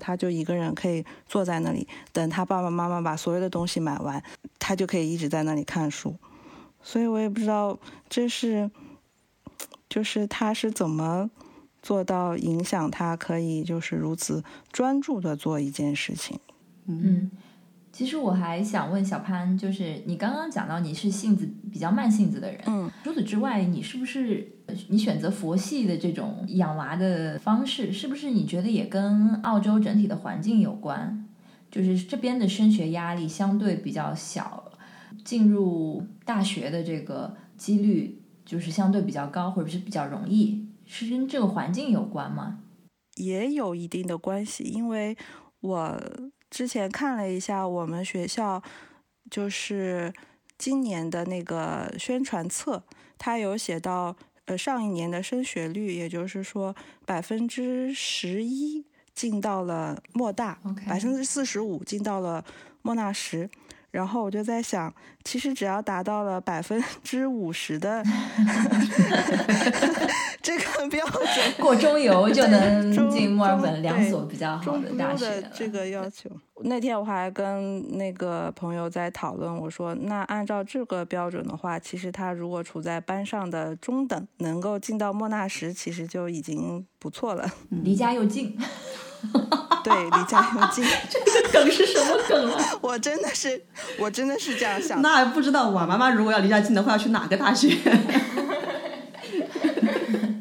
他就一个人可以坐在那里，等他爸爸妈妈把所有的东西买完，他就可以一直在那里看书，所以我也不知道这是，就是他是怎么做到影响他可以就是如此专注的做一件事情，嗯。其实我还想问小潘，就是你刚刚讲到你是性子比较慢性子的人，嗯，除此之外，你是不是你选择佛系的这种养娃的方式，是不是你觉得也跟澳洲整体的环境有关？就是这边的升学压力相对比较小，进入大学的这个几率就是相对比较高，或者是比较容易，是跟这个环境有关吗？也有一定的关系，因为我之前看了一下我们学校，就是今年的那个宣传册，它有写到，呃，上一年的升学率，也就是说百分之十一进到了莫大，百分之四十五进到了莫纳什。然后我就在想，其实只要达到了百分之五十的 这个标准，过中游就能进墨尔本两所比较好的大学。这个要求，那天我还跟那个朋友在讨论，我说，那按照这个标准的话，其实他如果处在班上的中等，能够进到莫纳什，其实就已经不错了，离家又近。对，离家又近，这个梗是什么梗啊？我真的是，我真的是这样想。那不知道我妈妈如果要离家近的话，要去哪个大学？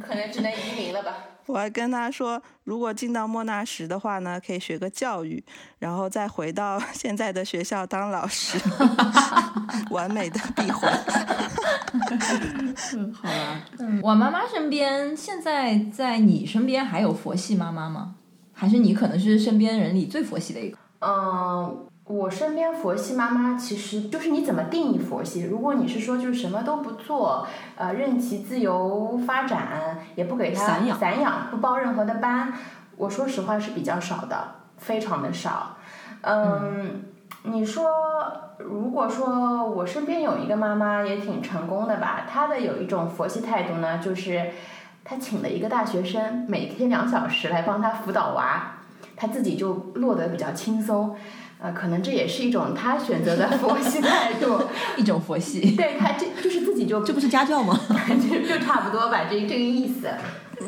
可能只能移民了吧。我还跟他说，如果进到莫纳什的话呢，可以学个教育，然后再回到现在的学校当老师，完美的闭环。嗯，好啦。嗯，我妈妈身边现在在你身边还有佛系妈妈吗？还是你可能是身边人里最佛系的一个。嗯，我身边佛系妈妈其实就是你怎么定义佛系？如果你是说就是什么都不做，呃，任其自由发展，也不给他散养，散养不报任何的班，我说实话是比较少的，非常的少。嗯，你说如果说我身边有一个妈妈也挺成功的吧，她的有一种佛系态度呢，就是。他请了一个大学生，每天两小时来帮他辅导娃，他自己就落得比较轻松，呃，可能这也是一种他选择的 佛系态度，一种佛系。对他这就是自己就 这不是家教吗？就就差不多吧，这这个意思。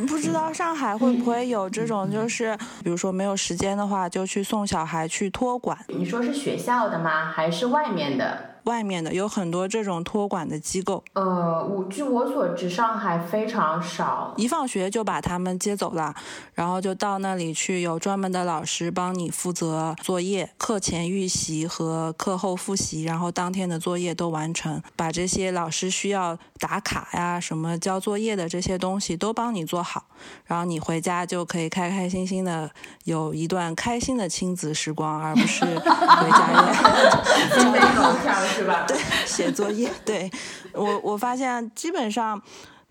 不知道上海会不会有这种，就是比如说没有时间的话，就去送小孩去托管。你说是学校的吗？还是外面的？外面的有很多这种托管的机构，呃，我据我所知，上海非常少，一放学就把他们接走了，然后就到那里去，有专门的老师帮你负责作业、课前预习和课后复习，然后当天的作业都完成，把这些老师需要打卡呀、什么交作业的这些东西都帮你做好，然后你回家就可以开开心心的有一段开心的亲子时光，而不是回家 也。是吧？对，写作业。对我，我发现基本上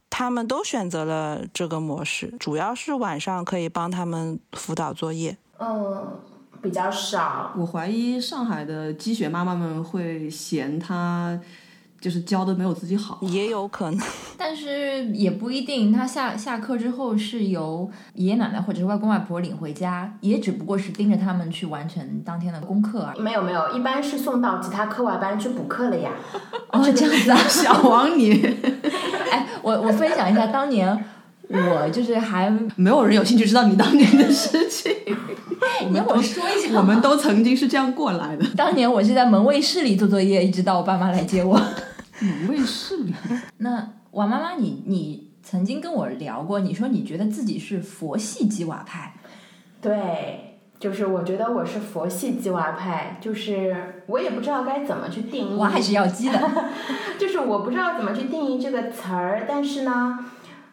他们都选择了这个模式，主要是晚上可以帮他们辅导作业。嗯，比较少。我怀疑上海的积雪妈妈们会嫌他。就是教的没有自己好，也有可能，但是也不一定。他下下课之后是由爷爷奶奶或者是外公外婆领回家，也只不过是盯着他们去完成当天的功课而已。没有没有，一般是送到其他课外班去补课了呀。哦，这样子啊，小王你，哎，我我分享一下，当年我就是还没有人有兴趣知道你当年的事情。你跟我说一下，我们都曾经是这样过来的。当年我是在门卫室里做作业，一直到我爸妈来接我。门卫室里。那王妈妈，你你曾经跟我聊过，你说你觉得自己是佛系鸡娃派。对，就是我觉得我是佛系鸡娃派，就是我也不知道该怎么去定义。我还是要鸡的，就是我不知道怎么去定义这个词儿，但是呢，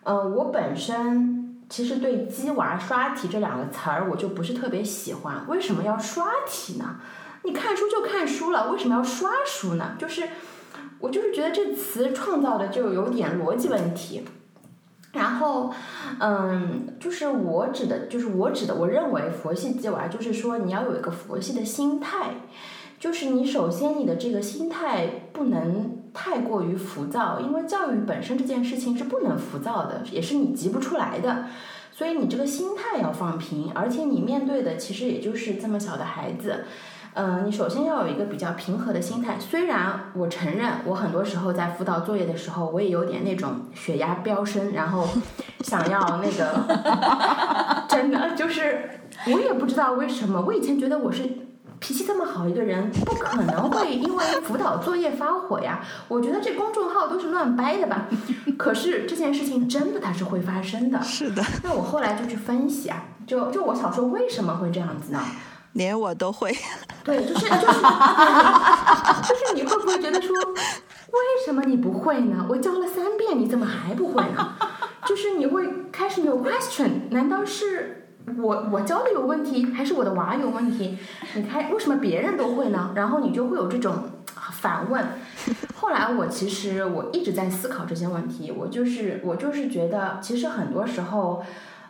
嗯，我本身。其实对“鸡娃刷题”这两个词儿，我就不是特别喜欢。为什么要刷题呢？你看书就看书了，为什么要刷书呢？就是我就是觉得这词创造的就有点逻辑问题。然后，嗯，就是我指的，就是我指的，我认为佛系鸡娃就是说你要有一个佛系的心态，就是你首先你的这个心态不能。太过于浮躁，因为教育本身这件事情是不能浮躁的，也是你急不出来的，所以你这个心态要放平，而且你面对的其实也就是这么小的孩子，嗯，你首先要有一个比较平和的心态。虽然我承认，我很多时候在辅导作业的时候，我也有点那种血压飙升，然后想要那个，真的就是我也不知道为什么，我以前觉得我是。脾气这么好一个人，不可能会因为辅导作业发火呀！我觉得这公众号都是乱掰的吧。可是这件事情真的它是会发生的。是的。那我后来就去分析啊，就就我想说为什么会这样子呢？连我都会。对，就是就是就是你会不会觉得说，为什么你不会呢？我教了三遍，你怎么还不会呢？就是你会开始有 question，难道是我我教的有问题，还是我的娃有问题？你看为什么别人都会呢？然后你就会有这种反问。后来我其实我一直在思考这些问题，我就是我就是觉得，其实很多时候，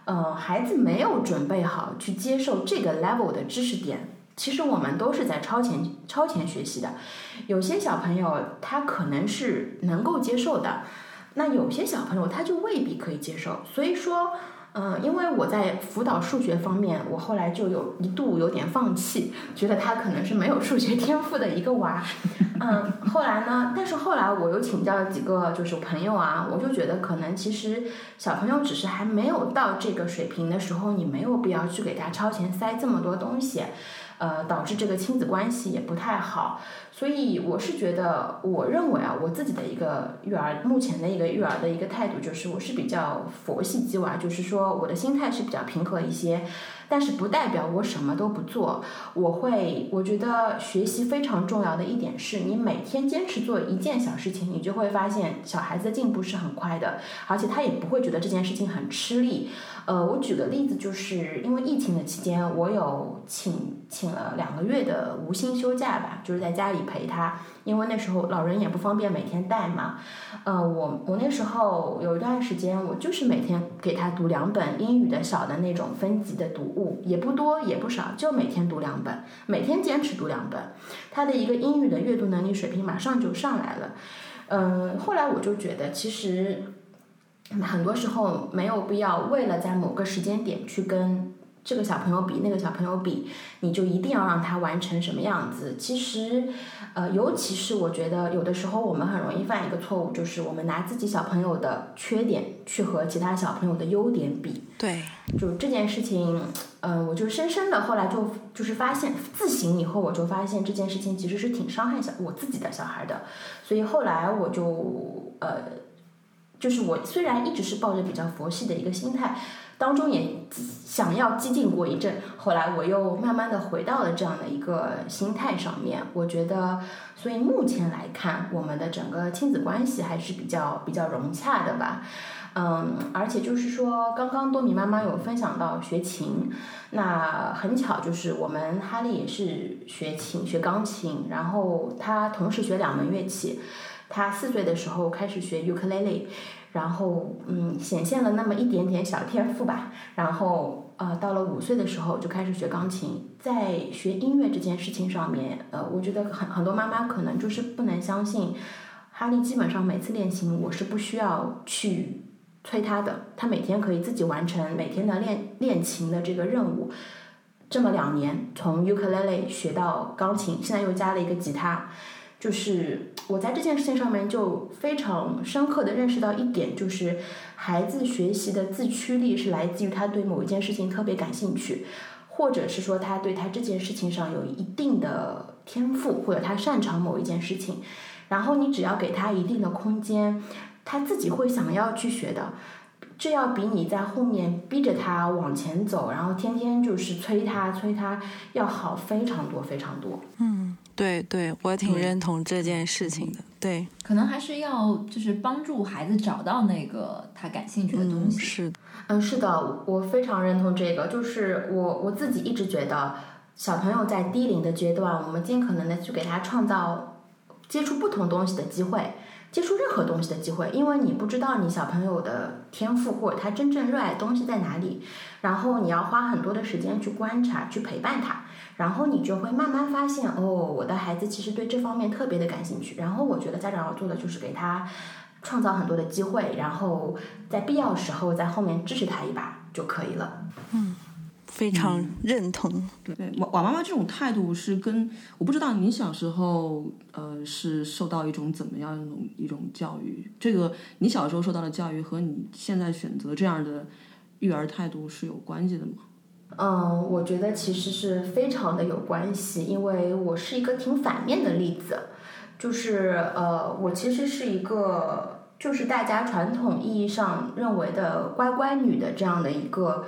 呃，孩子没有准备好去接受这个 level 的知识点。其实我们都是在超前超前学习的，有些小朋友他可能是能够接受的，那有些小朋友他就未必可以接受。所以说，嗯，因为我在辅导数学方面，我后来就有一度有点放弃，觉得他可能是没有数学天赋的一个娃。嗯，后来呢，但是后来我又请教了几个就是朋友啊，我就觉得可能其实小朋友只是还没有到这个水平的时候，你没有必要去给他超前塞这么多东西。呃，导致这个亲子关系也不太好，所以我是觉得，我认为啊，我自己的一个育儿，目前的一个育儿的一个态度就是，我是比较佛系鸡娃，就是说我的心态是比较平和一些。但是不代表我什么都不做，我会，我觉得学习非常重要的一点是，你每天坚持做一件小事情，你就会发现小孩子的进步是很快的，而且他也不会觉得这件事情很吃力。呃，我举个例子，就是因为疫情的期间，我有请请了两个月的无薪休假吧，就是在家里陪他，因为那时候老人也不方便每天带嘛。呃，我我那时候有一段时间，我就是每天给他读两本英语的小的那种分级的读物，也不多也不少，就每天读两本，每天坚持读两本，他的一个英语的阅读能力水平马上就上来了。嗯，后来我就觉得其实。很多时候没有必要为了在某个时间点去跟这个小朋友比那个小朋友比，你就一定要让他完成什么样子。其实，呃，尤其是我觉得有的时候我们很容易犯一个错误，就是我们拿自己小朋友的缺点去和其他小朋友的优点比。对，就这件事情，嗯，我就深深的后来就就是发现自省以后，我就发现这件事情其实是挺伤害小我自己的小孩的，所以后来我就呃。就是我虽然一直是抱着比较佛系的一个心态，当中也想要激进过一阵，后来我又慢慢的回到了这样的一个心态上面。我觉得，所以目前来看，我们的整个亲子关系还是比较比较融洽的吧。嗯，而且就是说，刚刚多米妈妈有分享到学琴，那很巧就是我们哈利也是学琴学钢琴，然后他同时学两门乐器。他四岁的时候开始学尤克里里，然后嗯显现了那么一点点小天赋吧。然后呃到了五岁的时候就开始学钢琴，在学音乐这件事情上面，呃我觉得很很多妈妈可能就是不能相信，哈利基本上每次练琴我是不需要去催他的，他每天可以自己完成每天的练练琴的这个任务。这么两年从尤克里里学到钢琴，现在又加了一个吉他。就是我在这件事情上面就非常深刻的认识到一点，就是孩子学习的自驱力是来自于他对某一件事情特别感兴趣，或者是说他对他这件事情上有一定的天赋，或者他擅长某一件事情，然后你只要给他一定的空间，他自己会想要去学的，这要比你在后面逼着他往前走，然后天天就是催他催他要好非常多非常多。嗯。对对，我挺认同这件事情的。对，可能还是要就是帮助孩子找到那个他感兴趣的东西。是，嗯，是的，我非常认同这个。就是我我自己一直觉得，小朋友在低龄的阶段，我们尽可能的去给他创造接触不同东西的机会，接触任何东西的机会，因为你不知道你小朋友的天赋或者他真正热爱的东西在哪里，然后你要花很多的时间去观察，去陪伴他。然后你就会慢慢发现，哦，我的孩子其实对这方面特别的感兴趣。然后我觉得家长要做的就是给他创造很多的机会，然后在必要时候在后面支持他一把就可以了。嗯，非常认同。对，瓦瓦妈妈这种态度是跟我不知道你小时候呃是受到一种怎么样一种一种教育，这个你小时候受到的教育和你现在选择这样的育儿态度是有关系的吗？嗯，我觉得其实是非常的有关系，因为我是一个挺反面的例子，就是呃，我其实是一个就是大家传统意义上认为的乖乖女的这样的一个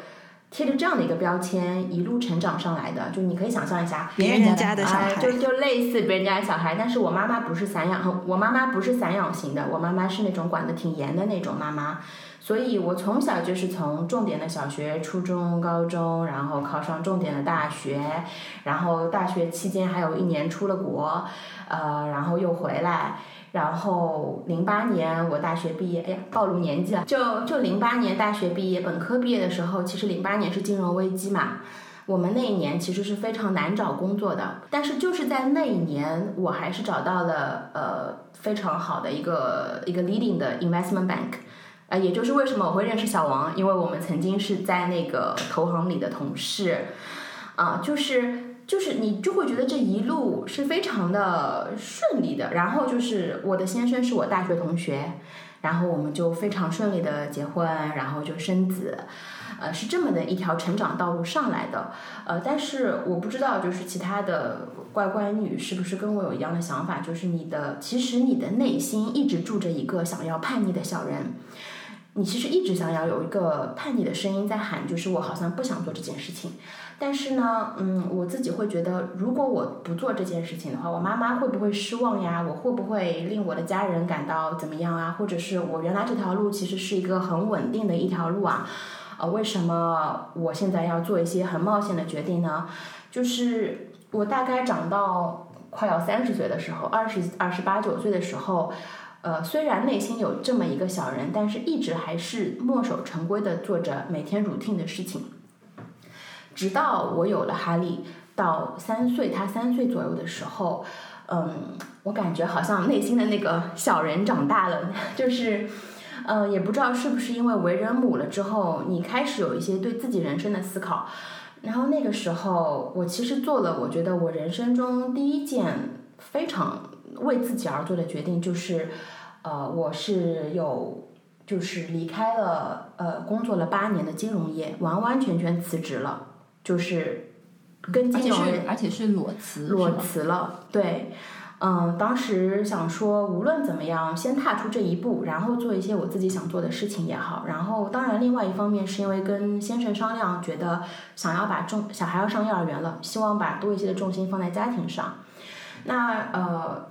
贴着这样的一个标签一路成长上来的，就你可以想象一下，别人家的小孩，就就类似别人家的小孩。但是我妈妈不是散养，我妈妈不是散养型的，我妈妈是那种管的挺严的那种妈妈。所以我从小就是从重点的小学、初中、高中，然后考上重点的大学，然后大学期间还有一年出了国，呃，然后又回来。然后零八年我大学毕业，哎呀，暴露年纪了。就就零八年大学毕业，本科毕业的时候，其实零八年是金融危机嘛。我们那一年其实是非常难找工作的，但是就是在那一年，我还是找到了呃非常好的一个一个 leading 的 investment bank，也就是为什么我会认识小王，因为我们曾经是在那个投行里的同事，啊，就是。就是你就会觉得这一路是非常的顺利的，然后就是我的先生是我大学同学，然后我们就非常顺利的结婚，然后就生子，呃，是这么的一条成长道路上来的，呃，但是我不知道就是其他的乖乖女是不是跟我有一样的想法，就是你的其实你的内心一直住着一个想要叛逆的小人，你其实一直想要有一个叛逆的声音在喊，就是我好像不想做这件事情。但是呢，嗯，我自己会觉得，如果我不做这件事情的话，我妈妈会不会失望呀？我会不会令我的家人感到怎么样啊？或者是我原来这条路其实是一个很稳定的一条路啊？呃，为什么我现在要做一些很冒险的决定呢？就是我大概长到快要三十岁的时候，二十二十八九岁的时候，呃，虽然内心有这么一个小人，但是一直还是墨守成规的做着每天 routine 的事情。直到我有了哈利，到三岁，他三岁左右的时候，嗯，我感觉好像内心的那个小人长大了，就是，嗯，也不知道是不是因为为人母了之后，你开始有一些对自己人生的思考。然后那个时候，我其实做了我觉得我人生中第一件非常为自己而做的决定，就是，呃，我是有，就是离开了，呃，工作了八年的金融业，完完全全辞职了。就是跟金融，而且是裸辞，裸辞了。对，嗯，当时想说，无论怎么样，先踏出这一步，然后做一些我自己想做的事情也好。然后，当然，另外一方面是因为跟先生商量，觉得想要把重小孩要上幼儿园了，希望把多一些的重心放在家庭上。那呃，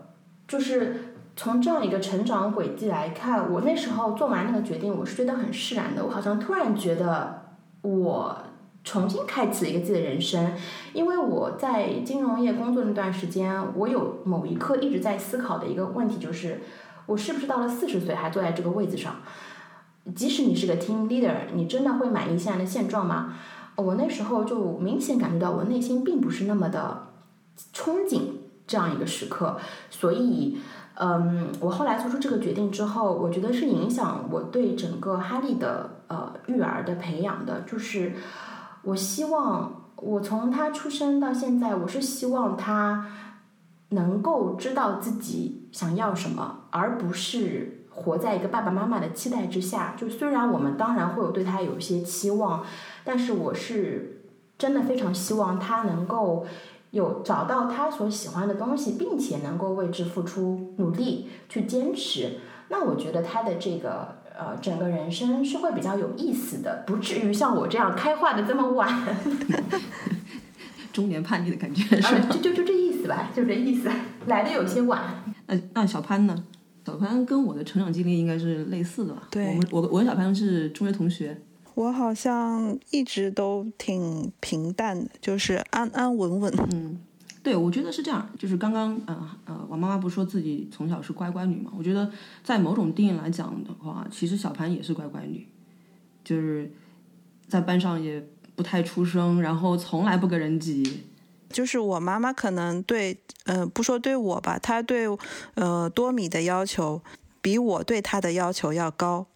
就是从这样一个成长轨迹来看，我那时候做完那个决定，我是觉得很释然的。我好像突然觉得我。重新开启了一个自己的人生，因为我在金融业工作那段时间，我有某一刻一直在思考的一个问题，就是我是不是到了四十岁还坐在这个位子上？即使你是个 team leader，你真的会满意现在的现状吗？我那时候就明显感觉到我内心并不是那么的憧憬这样一个时刻，所以，嗯，我后来做出这个决定之后，我觉得是影响我对整个哈利的呃育儿的培养的，就是。我希望我从他出生到现在，我是希望他能够知道自己想要什么，而不是活在一个爸爸妈妈的期待之下。就虽然我们当然会有对他有一些期望，但是我是真的非常希望他能够有找到他所喜欢的东西，并且能够为之付出努力去坚持。那我觉得他的这个。呃，整个人生是会比较有意思的，不至于像我这样开化的这么晚。中年叛逆的感觉是就就 就这意思吧，就这意思，来的有些晚。那那小潘呢？小潘跟我的成长经历应该是类似的吧？对，我们我我跟小潘是中学同学。我好像一直都挺平淡的，就是安安稳稳。嗯。对，我觉得是这样，就是刚刚，呃呃，我妈妈不是说自己从小是乖乖女嘛？我觉得在某种定义来讲的话，其实小潘也是乖乖女，就是在班上也不太出声，然后从来不跟人挤。就是我妈妈可能对，呃，不说对我吧，她对，呃，多米的要求比我对她的要求要高。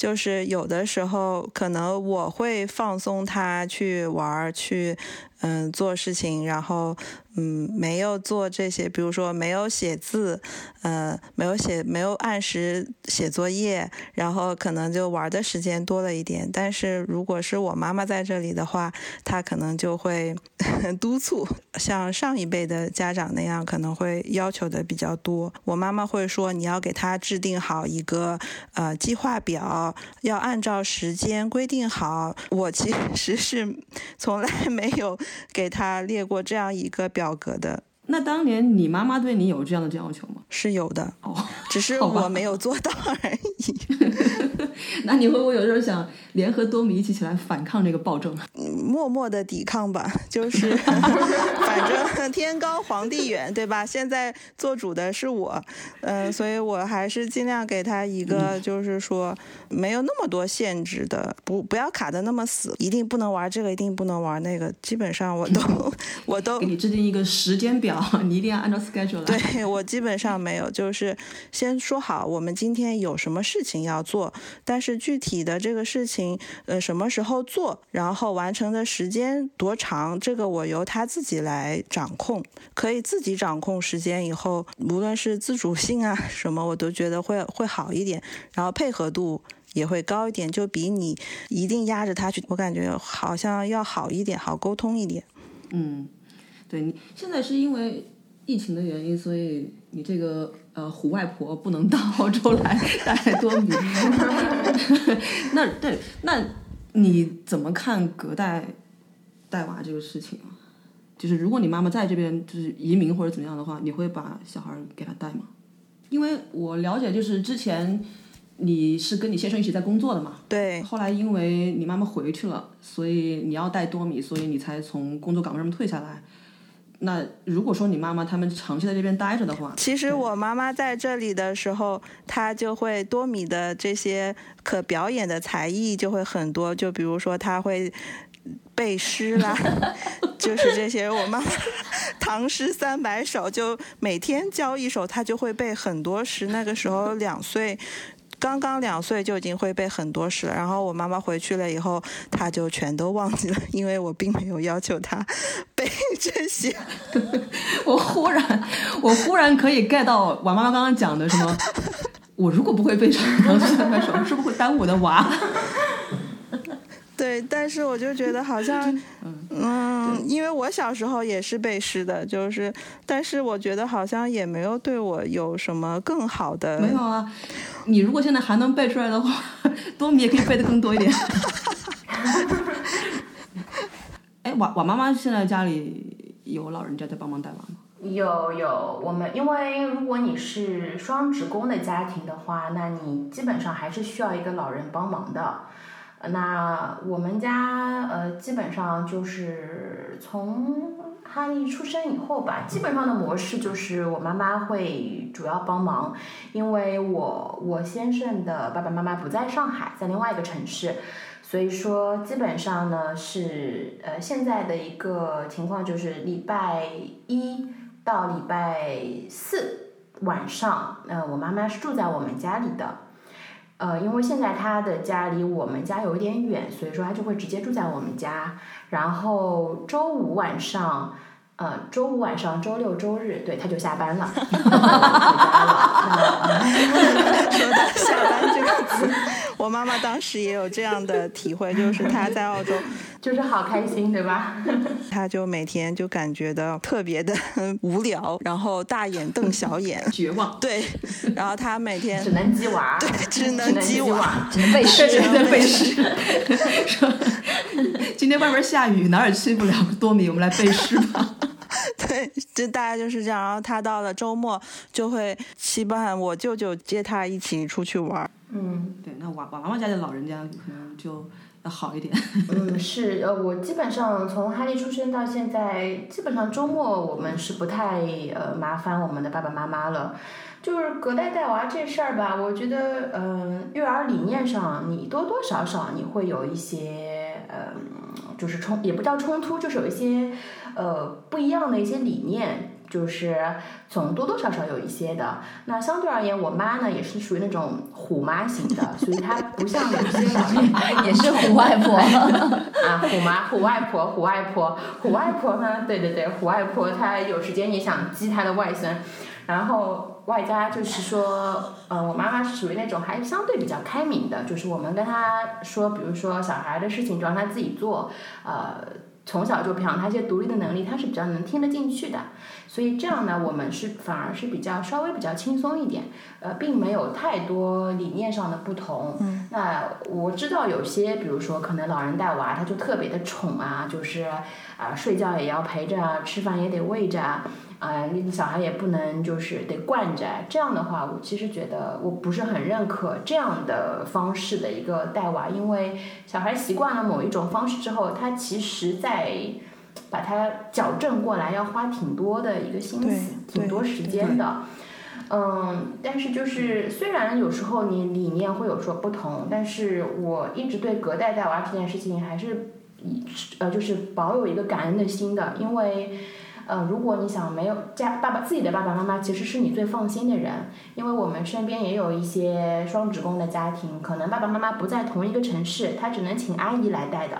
就是有的时候可能我会放松他去玩去，嗯做事情，然后嗯没有做这些，比如说没有写字，呃没有写没有按时写作业，然后可能就玩的时间多了一点。但是如果是我妈妈在这里的话，她可能就会 督促，像上一辈的家长那样，可能会要求的比较多。我妈妈会说，你要给他制定好一个呃计划表，要按照时间规定好。我其实是从来没有给他列过这样一个表格的。那当年你妈妈对你有这样的要求吗？是有的，哦，只是我没有做到而已。那你会不会有时候想联合多米一起起来反抗这个暴政？默默的抵抗吧，就是 反正天高皇帝远，对吧？现在做主的是我，嗯、所以我还是尽量给他一个，就是说没有那么多限制的，不不要卡的那么死，一定不能玩这个，一定不能玩那个，基本上我都我都给你制定一个时间表，你一定要按照 schedule 来。对我基本上没有，就是先说好我们今天有什么事情要做，但是具体的这个事情，呃，什么时候做，然后完成的时间多长，这个我由他自己来掌控，可以自己掌控时间以后，无论是自主性啊什么，我都觉得会会好一点，然后配合度。也会高一点，就比你一定压着他去，我感觉好像要好一点，好沟通一点。嗯，对你现在是因为疫情的原因，所以你这个呃虎外婆不能到澳洲来带多米。那对，那你怎么看隔代带娃这个事情啊？就是如果你妈妈在这边就是移民或者怎么样的话，你会把小孩儿给她带吗？因为我了解，就是之前你是跟你先生一起在工作的嘛，对，后来因为你妈妈回去了，所以你要带多米，所以你才从工作岗位上面退下来。那如果说你妈妈他们长期在这边待着的话，其实我妈妈在这里的时候，她就会多米的这些可表演的才艺就会很多，就比如说她会背诗啦，就是这些。我妈妈唐诗三百首，就每天教一首，她就会背很多诗。那个时候两岁。刚刚两岁就已经会背很多诗了，然后我妈妈回去了以后，她就全都忘记了，因为我并没有要求她背这些。我忽然我忽然可以 get 到我妈妈刚刚讲的什么，我如果不会背唱唐诗三百首，是不是会耽误我的娃？对，但是我就觉得好像，嗯，因为我小时候也是背诗的，就是，但是我觉得好像也没有对我有什么更好的。没有啊，你如果现在还能背出来的话，多米也可以背的更多一点。哎，瓦瓦妈妈现在家里有老人家在帮忙带娃吗？有有，我们因为如果你是双职工的家庭的话，那你基本上还是需要一个老人帮忙的。那我们家呃，基本上就是从哈利出生以后吧，基本上的模式就是我妈妈会主要帮忙，因为我我先生的爸爸妈妈不在上海，在另外一个城市。所以说，基本上呢是呃现在的一个情况就是礼拜一到礼拜四晚上，呃，我妈妈是住在我们家里的。呃，因为现在他的家离我们家有一点远，所以说他就会直接住在我们家。然后周五晚上，呃，周五晚上、周六、周日，对，他就下班了，回家了。那 说到下班这个词，我妈妈当时也有这样的体会，就是她在澳洲，就是好开心，对吧？她就每天就感觉到特别的无聊，然后大眼瞪小眼，绝望。对，然后她每天只能鸡娃，对只只能鸡娃。只能背诗。在背诗，说今天外面下雨，哪儿也去不了。多米，我们来背诗吧。对，就大概就是这样。然后他到了周末就会期盼我舅舅接他一起出去玩儿。嗯。对，那娃娃妈妈家的老人家可能就要好一点。嗯，是呃，我基本上从哈利出生到现在，基本上周末我们是不太呃麻烦我们的爸爸妈妈了。就是隔代带娃这事儿吧，我觉得嗯、育儿理念上你多多少少你会有一些嗯、就是冲，也不叫冲突，就是有一些呃不一样的一些理念。就是总多多少少有一些的。那相对而言，我妈呢也是属于那种虎妈型的，所以她不像有些老年 也是虎外婆 啊，虎妈、虎外婆、虎外婆、虎外婆呢？对对对，虎外婆她有时间也想激她的外孙，然后外加就是说，呃，我妈妈是属于那种还相对比较开明的，就是我们跟她说，比如说小孩的事情，就让她自己做，呃。从小就培养他一些独立的能力，他是比较能听得进去的，所以这样呢，我们是反而是比较稍微比较轻松一点，呃，并没有太多理念上的不同。嗯，那我知道有些，比如说可能老人带娃，他就特别的宠啊，就是啊，睡觉也要陪着，吃饭也得喂着。啊，那个小孩也不能就是得惯着，这样的话，我其实觉得我不是很认可这样的方式的一个带娃，因为小孩习惯了某一种方式之后，他其实在把它矫正过来要花挺多的一个心思，挺多时间的。嗯，但是就是虽然有时候你理念会有所不同，但是我一直对隔代带娃这件事情还是以呃就是保有一个感恩的心的，因为。呃，如果你想没有家爸爸自己的爸爸妈妈，其实是你最放心的人，因为我们身边也有一些双职工的家庭，可能爸爸妈妈不在同一个城市，他只能请阿姨来带的。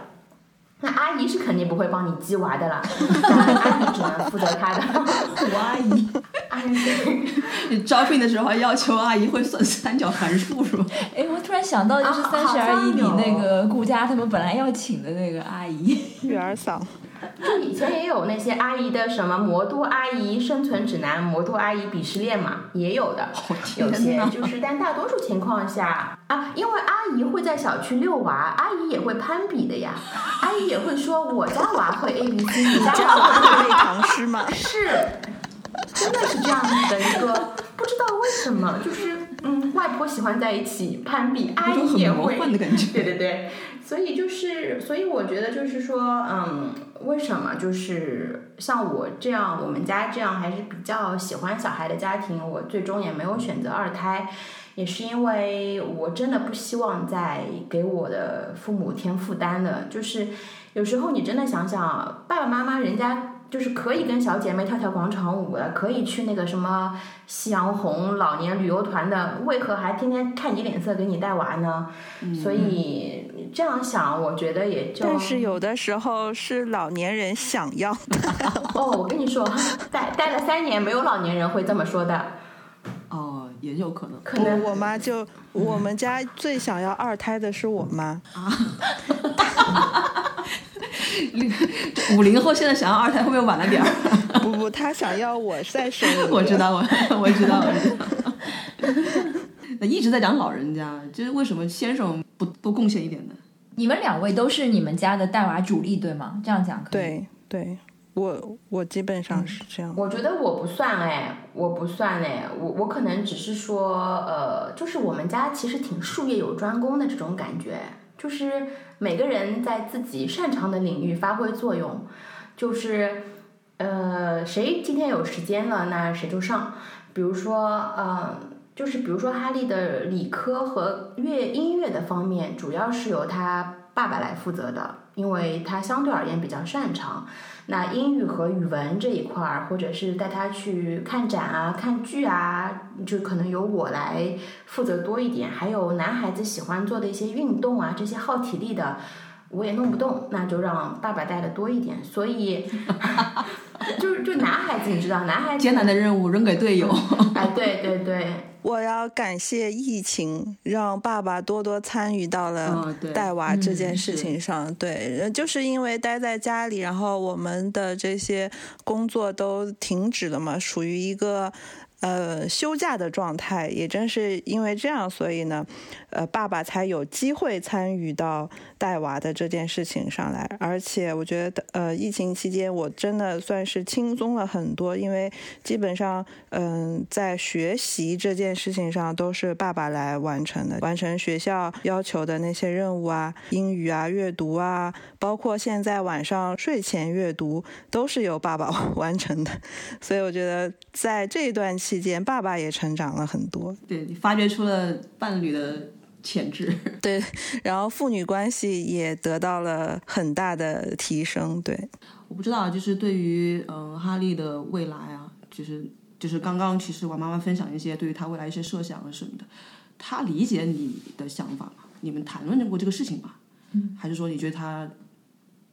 那阿姨是肯定不会帮你鸡娃的啦，阿姨只能负责他的。我阿姨，阿姨，你招聘的时候还要求阿姨会算三角函数是吧？哎，我突然想到，就是《三十而已》里那个顾佳他们本来要请的那个阿姨，育儿嫂。就以前也有那些阿姨的什么魔都阿姨生存指南、魔都阿姨鄙视链嘛，也有的，有些就是，但大多数情况下啊，因为阿姨会在小区遛娃，阿姨也会攀比的呀，阿姨也会说我家娃会 A B C，你家娃会背唐诗吗？是，真的是这样子的一个，不知道为什么，就是嗯，外婆喜欢在一起攀比，阿姨也会，对对对。所以就是，所以我觉得就是说，嗯，为什么就是像我这样，我们家这样还是比较喜欢小孩的家庭，我最终也没有选择二胎，也是因为我真的不希望再给我的父母添负担的。就是有时候你真的想想，爸爸妈妈人家。就是可以跟小姐妹跳跳广场舞的，可以去那个什么夕阳红老年旅游团的，为何还天天看你脸色给你带娃呢？所以这样想，我觉得也就。但是有的时候是老年人想要的。哦，我跟你说，待待了三年，没有老年人会这么说的。哦，也有可能。可能我妈就我们家最想要二胎的是我妈。啊。五零后现在想要二胎会不会晚了点儿？不 不，他想要我再生。我知道，我我知道，我知道。那一直在讲老人家，就是为什么先生不多贡献一点呢？你们两位都是你们家的带娃主力，对吗？这样讲可以。对对，我我基本上是这样。我觉得我不算哎，我不算哎，我我可能只是说呃，就是我们家其实挺术业有专攻的这种感觉。就是每个人在自己擅长的领域发挥作用，就是呃，谁今天有时间了，那谁就上。比如说，嗯，就是比如说哈利的理科和乐音乐的方面，主要是由他爸爸来负责的，因为他相对而言比较擅长。那英语和语文这一块儿，或者是带他去看展啊、看剧啊，就可能由我来负责多一点。还有男孩子喜欢做的一些运动啊，这些耗体力的，我也弄不动，那就让爸爸带的多一点。所以，就是就男孩子，你知道，男孩子艰难的任务扔给队友。哎，对对对。我要感谢疫情，让爸爸多多参与到了带娃这件事情上。对，就是因为待在家里，然后我们的这些工作都停止了嘛，属于一个。呃，休假的状态，也正是因为这样，所以呢，呃，爸爸才有机会参与到带娃的这件事情上来。而且，我觉得，呃，疫情期间我真的算是轻松了很多，因为基本上，嗯，在学习这件事情上都是爸爸来完成的，完成学校要求的那些任务啊，英语啊，阅读啊，包括现在晚上睡前阅读，都是由爸爸 完成的。所以，我觉得在这一段期。期间，爸爸也成长了很多，对你发掘出了伴侣的潜质，对，然后父女关系也得到了很大的提升。对，我不知道，就是对于嗯哈利的未来啊，就是就是刚刚其实我妈妈分享一些对于他未来一些设想啊什么的，他理解你的想法吗？你们谈论过这个事情吗？嗯，还是说你觉得他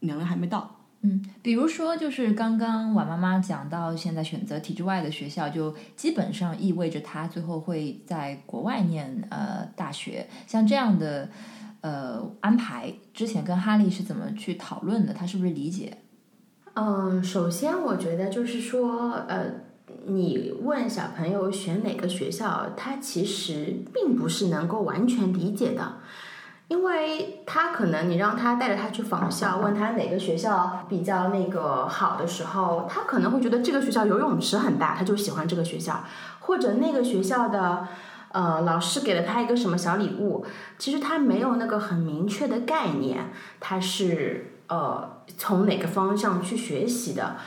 年龄还没到？嗯，比如说，就是刚刚婉妈妈讲到，现在选择体制外的学校，就基本上意味着他最后会在国外念呃大学。像这样的呃安排，之前跟哈利是怎么去讨论的？他是不是理解？嗯，首先我觉得就是说，呃，你问小朋友选哪个学校，他其实并不是能够完全理解的。因为他可能你让他带着他去访校，问他哪个学校比较那个好的时候，他可能会觉得这个学校游泳池很大，他就喜欢这个学校，或者那个学校的呃老师给了他一个什么小礼物，其实他没有那个很明确的概念，他是呃从哪个方向去学习的，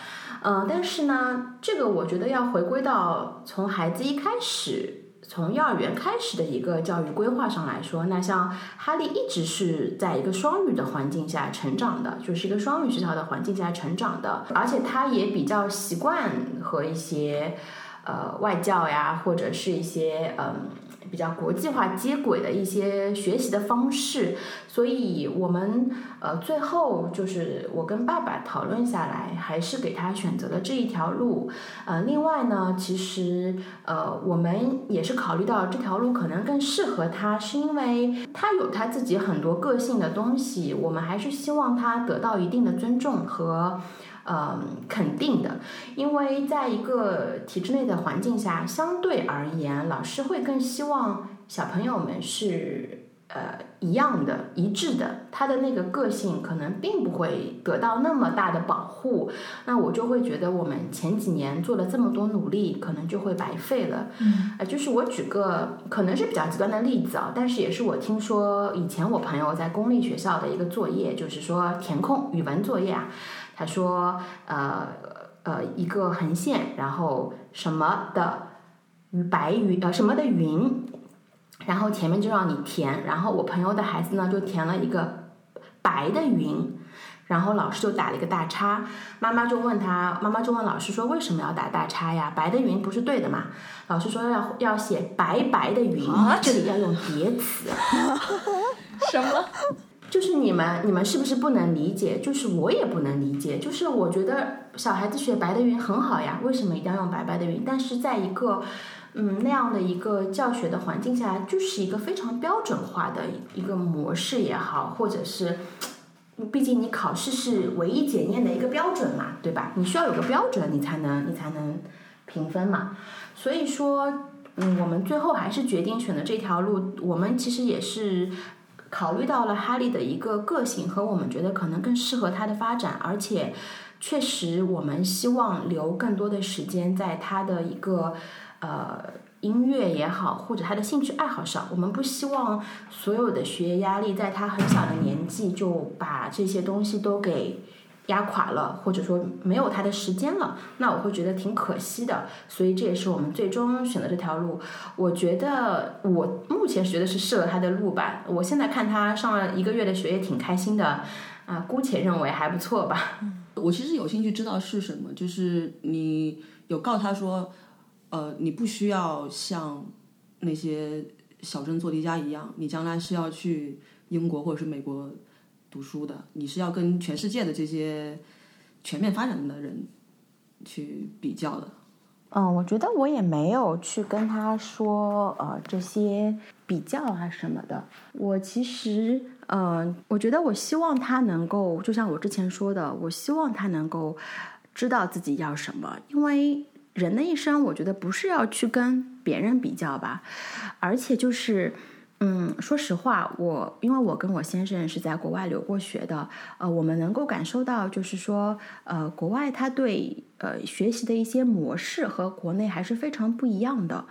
嗯，但是呢，这个我觉得要回归到从孩子一开始。从幼儿园开始的一个教育规划上来说，那像哈利一直是在一个双语的环境下成长的，就是一个双语学校的环境下成长的，而且他也比较习惯和一些呃外教呀，或者是一些嗯。比较国际化接轨的一些学习的方式，所以我们呃最后就是我跟爸爸讨论下来，还是给他选择了这一条路。呃，另外呢，其实呃我们也是考虑到这条路可能更适合他，是因为他有他自己很多个性的东西，我们还是希望他得到一定的尊重和。嗯，肯定的，因为在一个体制内的环境下，相对而言，老师会更希望小朋友们是呃一样的、一致的。他的那个个性可能并不会得到那么大的保护。那我就会觉得，我们前几年做了这么多努力，可能就会白费了。嗯，呃，就是我举个可能是比较极端的例子啊，但是也是我听说以前我朋友在公立学校的一个作业，就是说填空语文作业啊。他说：“呃呃，一个横线，然后什么的白云呃什么的云，然后前面就让你填。然后我朋友的孩子呢，就填了一个白的云，然后老师就打了一个大叉。妈妈就问他，妈妈就问老师说：为什么要打大叉呀？白的云不是对的嘛？老师说要要写白白的云，这里要用叠词。什么？”就是你们，你们是不是不能理解？就是我也不能理解。就是我觉得小孩子学白的云很好呀，为什么一定要用白白的云？但是在一个，嗯，那样的一个教学的环境下，就是一个非常标准化的一个模式也好，或者是，毕竟你考试是唯一检验的一个标准嘛，对吧？你需要有个标准，你才能你才能评分嘛。所以说，嗯，我们最后还是决定选的这条路。我们其实也是。考虑到了哈利的一个个性和我们觉得可能更适合他的发展，而且确实我们希望留更多的时间在他的一个呃音乐也好，或者他的兴趣爱好上。我们不希望所有的学业压力在他很小的年纪就把这些东西都给。压垮了，或者说没有他的时间了，那我会觉得挺可惜的。所以这也是我们最终选择这条路。我觉得我目前学的是适合他的路吧。我现在看他上了一个月的学，也挺开心的啊，姑且认为还不错吧。我其实有兴趣知道是什么，就是你有告诉他说，呃，你不需要像那些小镇做题家一样，你将来是要去英国或者是美国。读书的，你是要跟全世界的这些全面发展的人去比较的。嗯，我觉得我也没有去跟他说呃这些比较啊什么的。我其实嗯，我觉得我希望他能够，就像我之前说的，我希望他能够知道自己要什么。因为人的一生，我觉得不是要去跟别人比较吧，而且就是。嗯，说实话，我因为我跟我先生是在国外留过学的，呃，我们能够感受到，就是说，呃，国外他对呃学习的一些模式和国内还是非常不一样的。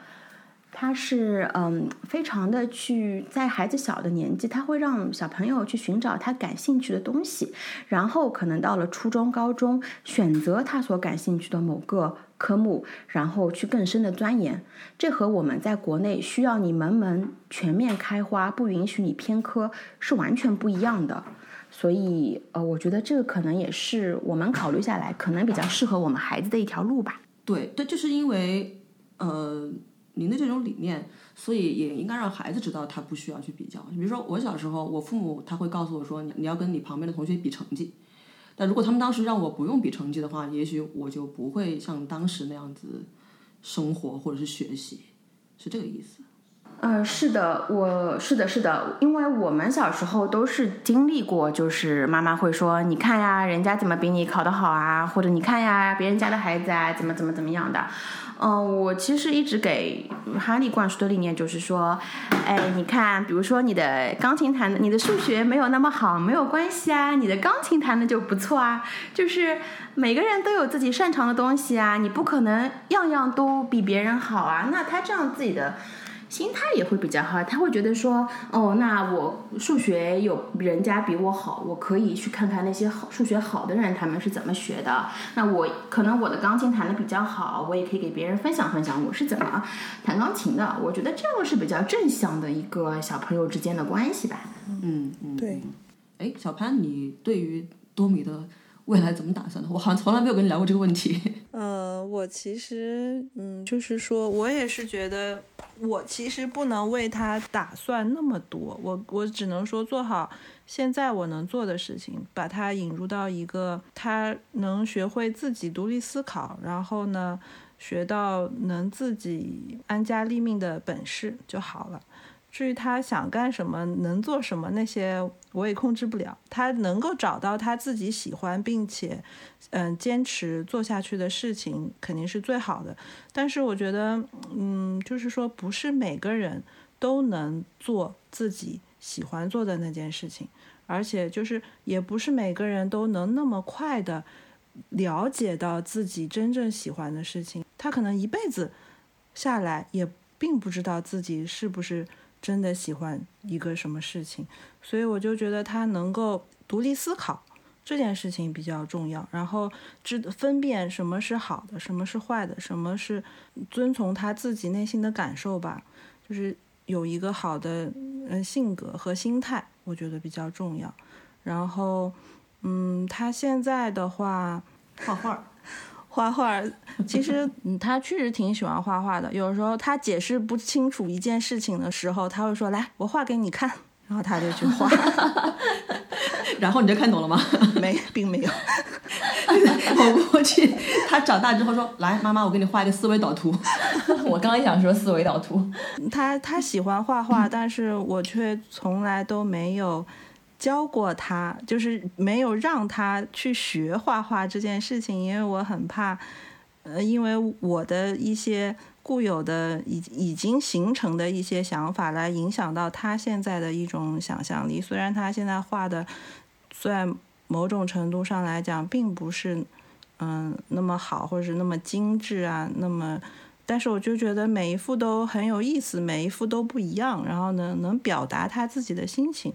他是嗯，非常的去在孩子小的年纪，他会让小朋友去寻找他感兴趣的东西，然后可能到了初中、高中，选择他所感兴趣的某个科目，然后去更深的钻研。这和我们在国内需要你门门全面开花，不允许你偏科，是完全不一样的。所以，呃，我觉得这个可能也是我们考虑下来，可能比较适合我们孩子的一条路吧。对对，就是因为呃您的这种理念，所以也应该让孩子知道他不需要去比较。比如说我小时候，我父母他会告诉我说，你你要跟你旁边的同学比成绩。但如果他们当时让我不用比成绩的话，也许我就不会像当时那样子生活或者是学习，是这个意思。呃，是的，我是的，是的，因为我们小时候都是经历过，就是妈妈会说，你看呀，人家怎么比你考得好啊，或者你看呀，别人家的孩子啊，怎么怎么怎么样的。嗯，我其实一直给哈利灌输的理念就是说，哎，你看，比如说你的钢琴弹，你的数学没有那么好，没有关系啊，你的钢琴弹的就不错啊，就是每个人都有自己擅长的东西啊，你不可能样样都比别人好啊，那他这样自己的。心态也会比较好，他会觉得说，哦，那我数学有人家比我好，我可以去看看那些好数学好的人他们是怎么学的。那我可能我的钢琴弹的比较好，我也可以给别人分享分享我是怎么弹钢琴的。我觉得这样是比较正向的一个小朋友之间的关系吧。嗯嗯，对。哎，小潘，你对于多米的？未来怎么打算的？我好像从来没有跟你聊过这个问题。呃，我其实，嗯，就是说我也是觉得，我其实不能为他打算那么多。我我只能说做好现在我能做的事情，把他引入到一个他能学会自己独立思考，然后呢，学到能自己安家立命的本事就好了。至于他想干什么，能做什么，那些我也控制不了。他能够找到他自己喜欢并且，嗯，坚持做下去的事情，肯定是最好的。但是我觉得，嗯，就是说，不是每个人都能做自己喜欢做的那件事情，而且就是也不是每个人都能那么快的了解到自己真正喜欢的事情。他可能一辈子下来也并不知道自己是不是。真的喜欢一个什么事情，所以我就觉得他能够独立思考这件事情比较重要，然后知分辨什么是好的，什么是坏的，什么是遵从他自己内心的感受吧，就是有一个好的嗯性格和心态，我觉得比较重要。然后，嗯，他现在的话，画画。画画，其实他确实挺喜欢画画的。有时候他解释不清楚一件事情的时候，他会说：“来，我画给你看。”然后他就去画。然后你就看懂了吗？没，并没有。我过去，他长大之后说：“来，妈妈，我给你画一个思维导图。”我刚刚想说思维导图。他他喜欢画画，但是我却从来都没有。教过他，就是没有让他去学画画这件事情，因为我很怕，呃，因为我的一些固有的已已经形成的一些想法来影响到他现在的一种想象力。虽然他现在画的，虽然某种程度上来讲并不是嗯那么好，或者是那么精致啊，那么，但是我就觉得每一幅都很有意思，每一幅都不一样，然后呢，能表达他自己的心情。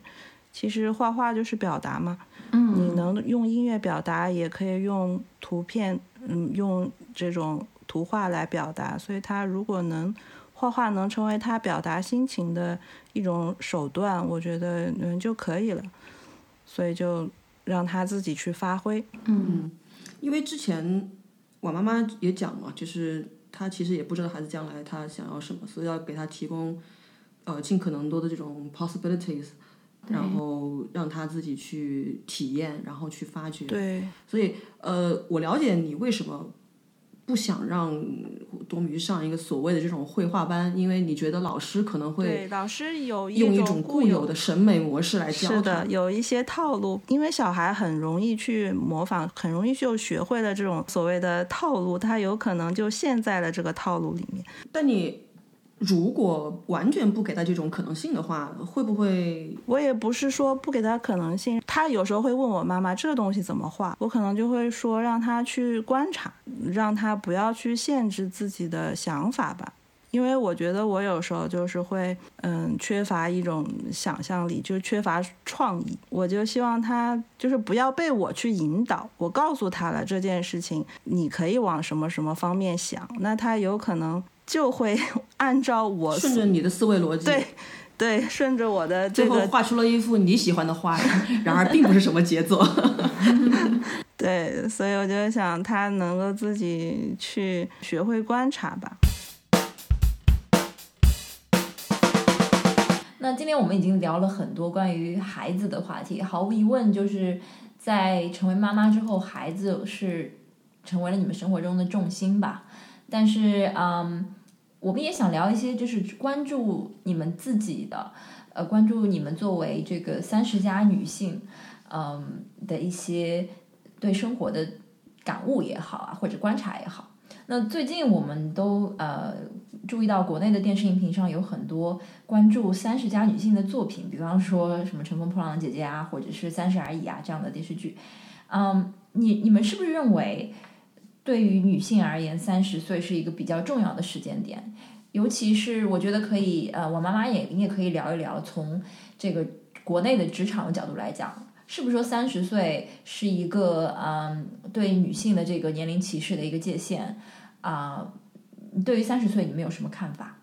其实画画就是表达嘛，嗯，你能用音乐表达，也可以用图片，嗯，用这种图画来表达。所以他如果能画画，能成为他表达心情的一种手段，我觉得嗯就可以了。所以就让他自己去发挥。嗯，因为之前我妈妈也讲嘛，就是她其实也不知道孩子将来他想要什么，所以要给他提供呃尽可能多的这种 possibilities。然后让他自己去体验，然后去发掘。对，所以呃，我了解你为什么不想让多米上一个所谓的这种绘画班，因为你觉得老师可能会对老师有用一种固有的审美模式来教是的，有一些套路，因为小孩很容易去模仿，很容易就学会了这种所谓的套路，他有可能就陷在了这个套路里面。但你。如果完全不给他这种可能性的话，会不会？我也不是说不给他可能性，他有时候会问我妈妈这个东西怎么画，我可能就会说让他去观察，让他不要去限制自己的想法吧。因为我觉得我有时候就是会，嗯，缺乏一种想象力，就缺乏创意。我就希望他就是不要被我去引导，我告诉他了这件事情，你可以往什么什么方面想，那他有可能。就会按照我顺着你的思维逻辑，对，对，顺着我的这个最后画出了一幅你喜欢的画，然 而并不是什么杰作。对，所以我就想他能够自己去学会观察吧。那今天我们已经聊了很多关于孩子的话题，毫无疑问，就是在成为妈妈之后，孩子是成为了你们生活中的重心吧。但是，嗯，我们也想聊一些，就是关注你们自己的，呃，关注你们作为这个三十加女性，嗯的一些对生活的感悟也好啊，或者观察也好。那最近我们都呃注意到国内的电视荧屏上有很多关注三十加女性的作品，比方说什么《乘风破浪的姐姐》啊，或者是《三十而已》啊这样的电视剧。嗯，你你们是不是认为，对于女性而言，三十岁是一个比较重要的时间点？尤其是我觉得可以，呃，我妈妈也你也可以聊一聊，从这个国内的职场的角度来讲。是不是说三十岁是一个嗯对女性的这个年龄歧视的一个界限啊、对于三十岁你们有什么看法？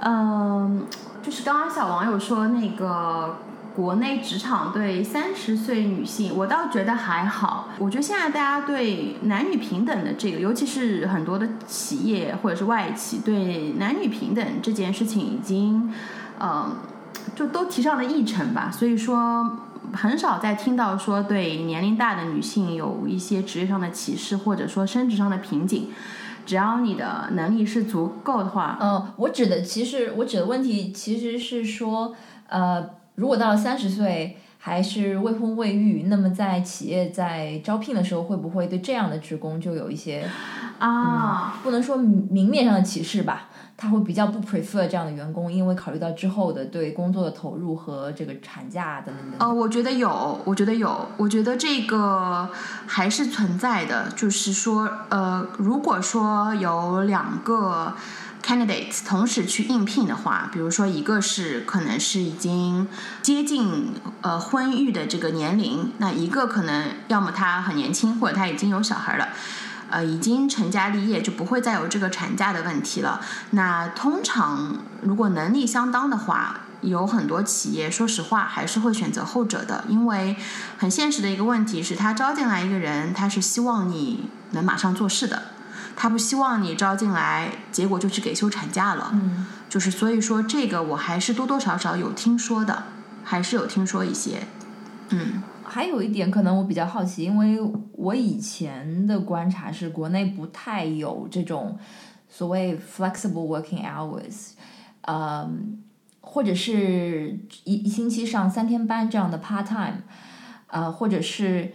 嗯，就是刚刚小王有说那个国内职场对三十岁女性，我倒觉得还好。我觉得现在大家对男女平等的这个，尤其是很多的企业或者是外企对男女平等这件事情，已经嗯就都提上了议程吧。所以说。很少再听到说对年龄大的女性有一些职业上的歧视，或者说升职上的瓶颈。只要你的能力是足够的话，嗯，我指的其实我指的问题其实是说，呃，如果到了三十岁还是未婚未育，那么在企业在招聘的时候，会不会对这样的职工就有一些啊，不能说明面上的歧视吧？他会比较不 prefer 这样的员工，因为考虑到之后的对工作的投入和这个产假等等等。呃，我觉得有，我觉得有，我觉得这个还是存在的。就是说，呃，如果说有两个 candidates 同时去应聘的话，比如说一个是可能是已经接近呃婚育的这个年龄，那一个可能要么他很年轻，或者他已经有小孩了。呃，已经成家立业，就不会再有这个产假的问题了。那通常如果能力相当的话，有很多企业，说实话还是会选择后者的，因为很现实的一个问题是，他招进来一个人，他是希望你能马上做事的，他不希望你招进来，结果就去给休产假了。嗯，就是所以说这个我还是多多少少有听说的，还是有听说一些，嗯。还有一点，可能我比较好奇，因为我以前的观察是，国内不太有这种所谓 flexible working hours，嗯，或者是一一星期上三天班这样的 part time，呃，或者是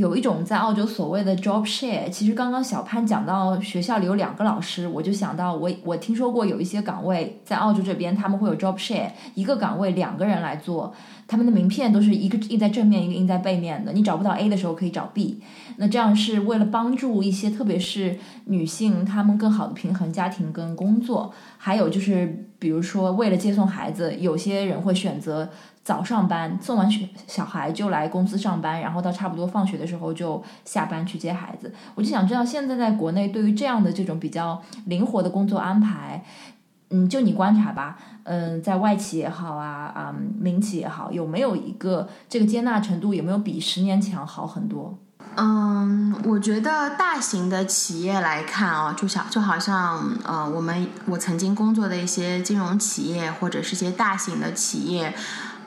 有一种在澳洲所谓的 job share。其实刚刚小潘讲到学校里有两个老师，我就想到我我听说过有一些岗位在澳洲这边他们会有 job share，一个岗位两个人来做。他们的名片都是一个印在正面，一个印在背面的。你找不到 A 的时候可以找 B。那这样是为了帮助一些，特别是女性，她们更好的平衡家庭跟工作。还有就是，比如说为了接送孩子，有些人会选择早上班，送完学小孩就来公司上班，然后到差不多放学的时候就下班去接孩子。我就想知道，现在在国内对于这样的这种比较灵活的工作安排。嗯，就你观察吧，嗯，在外企也好啊，啊、嗯，民企也好，有没有一个这个接纳程度有没有比十年前好很多？嗯，我觉得大型的企业来看啊，就像就好像呃，我们我曾经工作的一些金融企业或者是些大型的企业，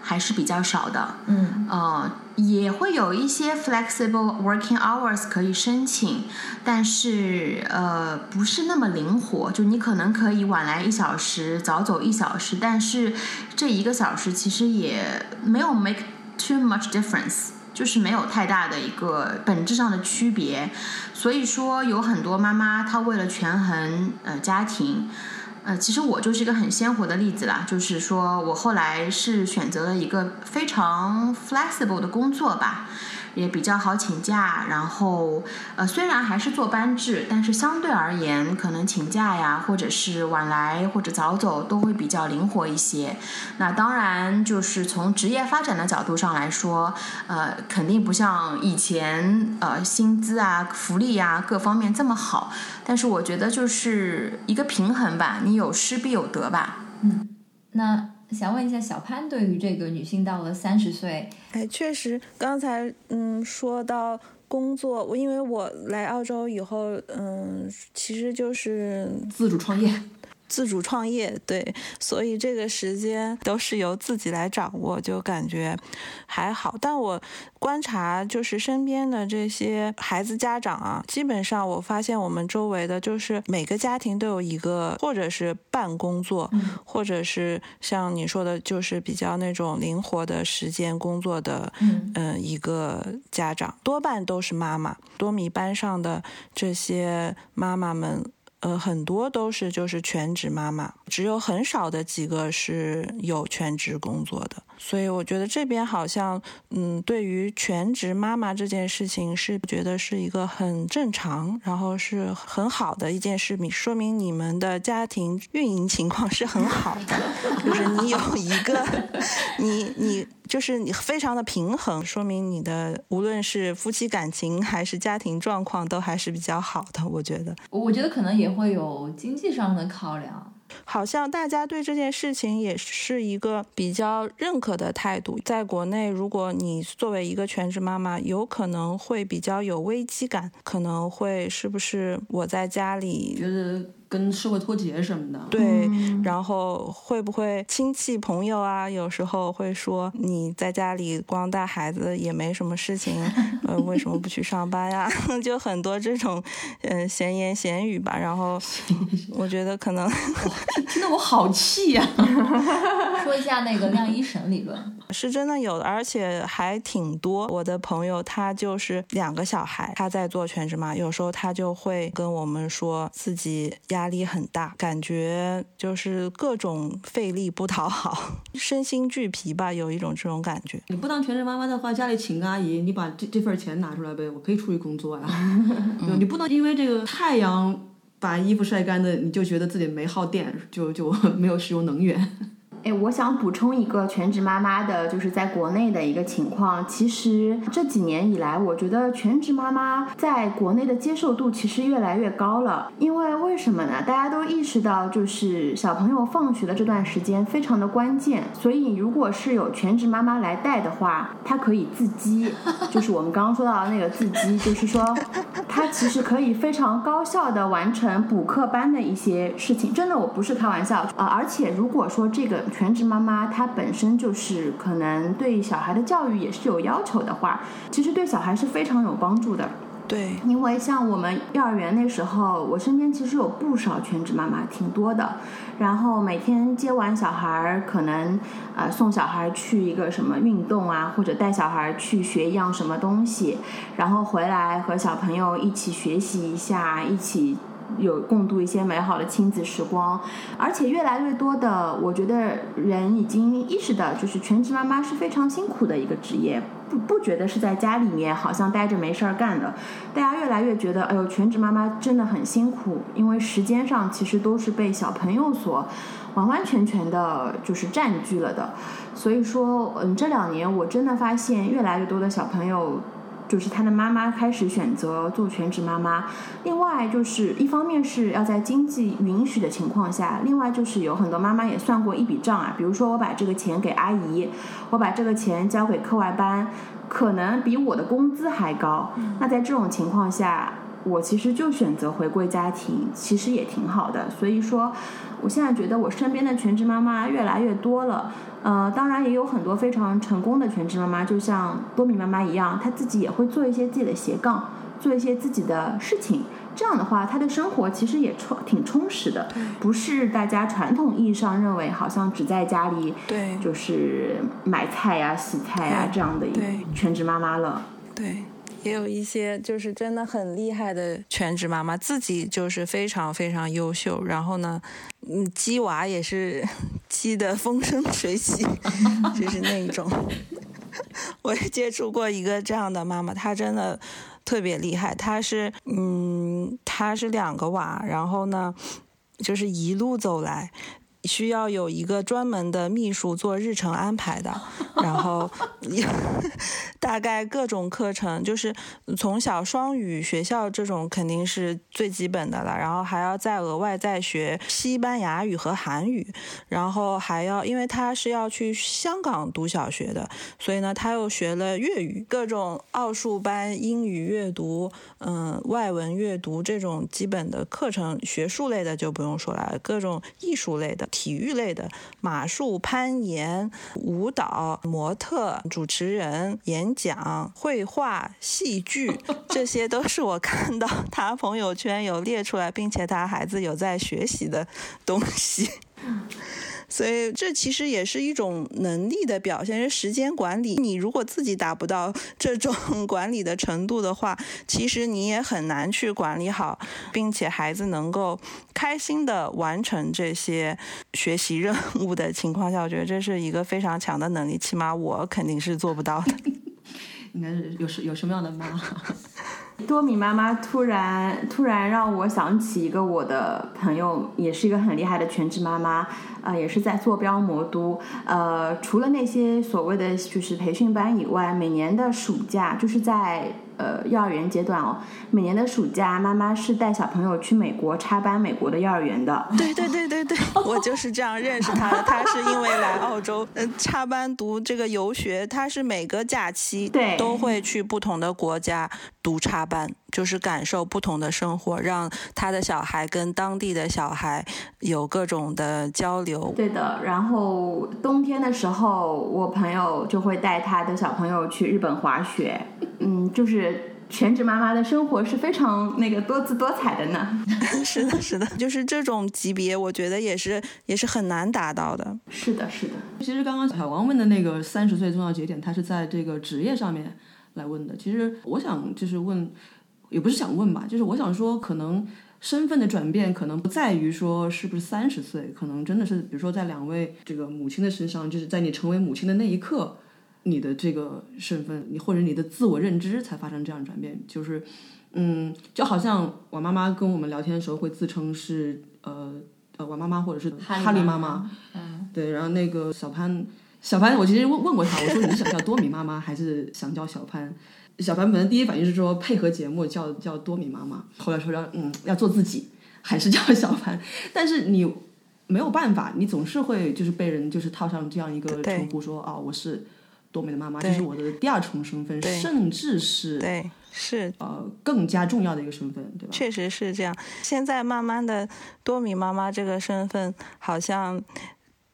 还是比较少的。嗯，呃，也会有一些 flexible working hours 可以申请，但是呃，不是那么灵活。就你可能可以晚来一小时，早走一小时，但是这一个小时其实也没有 make too much difference。就是没有太大的一个本质上的区别，所以说有很多妈妈她为了权衡呃家庭，呃其实我就是一个很鲜活的例子啦，就是说我后来是选择了一个非常 flexible 的工作吧。也比较好请假，然后呃虽然还是做班制，但是相对而言，可能请假呀，或者是晚来或者早走都会比较灵活一些。那当然就是从职业发展的角度上来说，呃肯定不像以前呃薪资啊、福利啊各方面这么好，但是我觉得就是一个平衡吧，你有失必有得吧。嗯，那想问一下小潘，对于这个女性到了三十岁，哎，确实，刚才嗯说到工作，我因为我来澳洲以后，嗯，其实就是自主创业。自主创业，对，所以这个时间都是由自己来掌握，就感觉还好。但我观察就是身边的这些孩子家长啊，基本上我发现我们周围的，就是每个家庭都有一个，或者是半工作，或者是像你说的，就是比较那种灵活的时间工作的，嗯，一个家长，多半都是妈妈。多米班上的这些妈妈们。呃，很多都是就是全职妈妈，只有很少的几个是有全职工作的。所以我觉得这边好像，嗯，对于全职妈妈这件事情是觉得是一个很正常，然后是很好的一件事情，说明你们的家庭运营情况是很好的，就是你有一个，你你就是你非常的平衡，说明你的无论是夫妻感情还是家庭状况都还是比较好的。我觉得，我觉得可能也会有经济上的考量。好像大家对这件事情也是一个比较认可的态度。在国内，如果你作为一个全职妈妈，有可能会比较有危机感，可能会是不是我在家里觉得。跟社会脱节什么的，对，然后会不会亲戚朋友啊，有时候会说你在家里光带孩子也没什么事情，呃，为什么不去上班呀？就很多这种嗯闲言闲语吧。然后我觉得可能听得我好气呀。说一下那个晾衣绳理论，是真的有的，而且还挺多。我的朋友他就是两个小孩，他在做全职妈，有时候他就会跟我们说自己压。压力很大，感觉就是各种费力不讨好，身心俱疲吧，有一种这种感觉。你不当全职妈妈的话，家里请个阿姨，你把这这份钱拿出来呗，我可以出去工作 呀。你不能因为这个太阳把衣服晒干的，你就觉得自己没耗电，就就 没有使用能源。哎，我想补充一个全职妈妈的，就是在国内的一个情况。其实这几年以来，我觉得全职妈妈在国内的接受度其实越来越高了。因为为什么呢？大家都意识到，就是小朋友放学的这段时间非常的关键。所以，如果是有全职妈妈来带的话，她可以自激，就是我们刚刚说到的那个自激，就是说，她其实可以非常高效的完成补课班的一些事情。真的，我不是开玩笑啊！而且，如果说这个。全职妈妈她本身就是可能对小孩的教育也是有要求的话，其实对小孩是非常有帮助的。对，因为像我们幼儿园那时候，我身边其实有不少全职妈妈，挺多的。然后每天接完小孩，可能呃送小孩去一个什么运动啊，或者带小孩去学一样什么东西，然后回来和小朋友一起学习一下，一起。有共度一些美好的亲子时光，而且越来越多的，我觉得人已经意识到，就是全职妈妈是非常辛苦的一个职业，不不觉得是在家里面好像待着没事儿干的，大家越来越觉得，哎呦，全职妈妈真的很辛苦，因为时间上其实都是被小朋友所完完全全的，就是占据了的，所以说，嗯，这两年我真的发现越来越多的小朋友。就是他的妈妈开始选择做全职妈妈，另外就是一方面是要在经济允许的情况下，另外就是有很多妈妈也算过一笔账啊，比如说我把这个钱给阿姨，我把这个钱交给课外班，可能比我的工资还高。那在这种情况下，我其实就选择回归家庭，其实也挺好的。所以说，我现在觉得我身边的全职妈妈越来越多了。呃，当然也有很多非常成功的全职妈妈，就像多米妈妈一样，她自己也会做一些自己的斜杠，做一些自己的事情。这样的话，她的生活其实也充挺充实的，不是大家传统意义上认为好像只在家里对就是买菜呀、洗菜呀这样的一全职妈妈了。对。也有一些就是真的很厉害的全职妈妈，自己就是非常非常优秀，然后呢，嗯，鸡娃也是鸡的风生水起，就是那一种。我也接触过一个这样的妈妈，她真的特别厉害。她是，嗯，她是两个娃，然后呢，就是一路走来。需要有一个专门的秘书做日程安排的，然后 大概各种课程，就是从小双语学校这种肯定是最基本的了，然后还要再额外再学西班牙语和韩语，然后还要因为他是要去香港读小学的，所以呢他又学了粤语，各种奥数班、英语阅读、嗯外文阅读这种基本的课程，学术类的就不用说了，各种艺术类的、体育类的、马术、攀岩、舞蹈、模特、主持人、演讲、绘画、戏剧，这些都是我看到他朋友圈有列出来，并且他孩子有在学习的东西。所以这其实也是一种能力的表现，是时间管理。你如果自己达不到 这种 管理的程度的话，其实你也很难去管理好，并且孩子能够开心的完成这些学习任务的情况下，我觉得这是一个非常强的能力，起码我肯定是做不到的。应该是有什有什么样的妈？多米妈妈突然突然让我想起一个我的朋友，也是一个很厉害的全职妈妈，呃，也是在坐标魔都。呃，除了那些所谓的就是培训班以外，每年的暑假就是在。呃，幼儿园阶段哦，每年的暑假，妈妈是带小朋友去美国插班美国的幼儿园的。对对对对对，我就是这样认识他的。他是因为来澳洲，嗯，插班读这个游学，他是每个假期对都会去不同的国家读插班，就是感受不同的生活，让他的小孩跟当地的小孩有各种的交流。对的，然后冬天的时候，我朋友就会带他的小朋友去日本滑雪。嗯，就是全职妈妈的生活是非常那个多姿多彩的呢。是的，是的，就是这种级别，我觉得也是也是很难达到的。是的，是的。其实刚刚小王问的那个三十岁重要节点，他是在这个职业上面来问的。其实我想就是问，也不是想问吧，就是我想说，可能身份的转变可能不在于说是不是三十岁，可能真的是比如说在两位这个母亲的身上，就是在你成为母亲的那一刻。你的这个身份，你或者你的自我认知才发生这样转变，就是，嗯，就好像我妈妈跟我们聊天的时候会自称是呃呃我妈妈或者是哈利妈妈，嗯，对，然后那个小潘小潘，我其实问问过他，我说你想叫多米妈妈还是想叫小潘？小凡本来第一反应是说配合节目叫叫多米妈妈，后来说要嗯要做自己，还是叫小凡，但是你没有办法，你总是会就是被人就是套上这样一个称呼，说啊我是。多美的妈妈，这是我的第二重身份，甚至是对是呃更加重要的一个身份，对吧？确实是这样。现在慢慢的，多米妈妈这个身份好像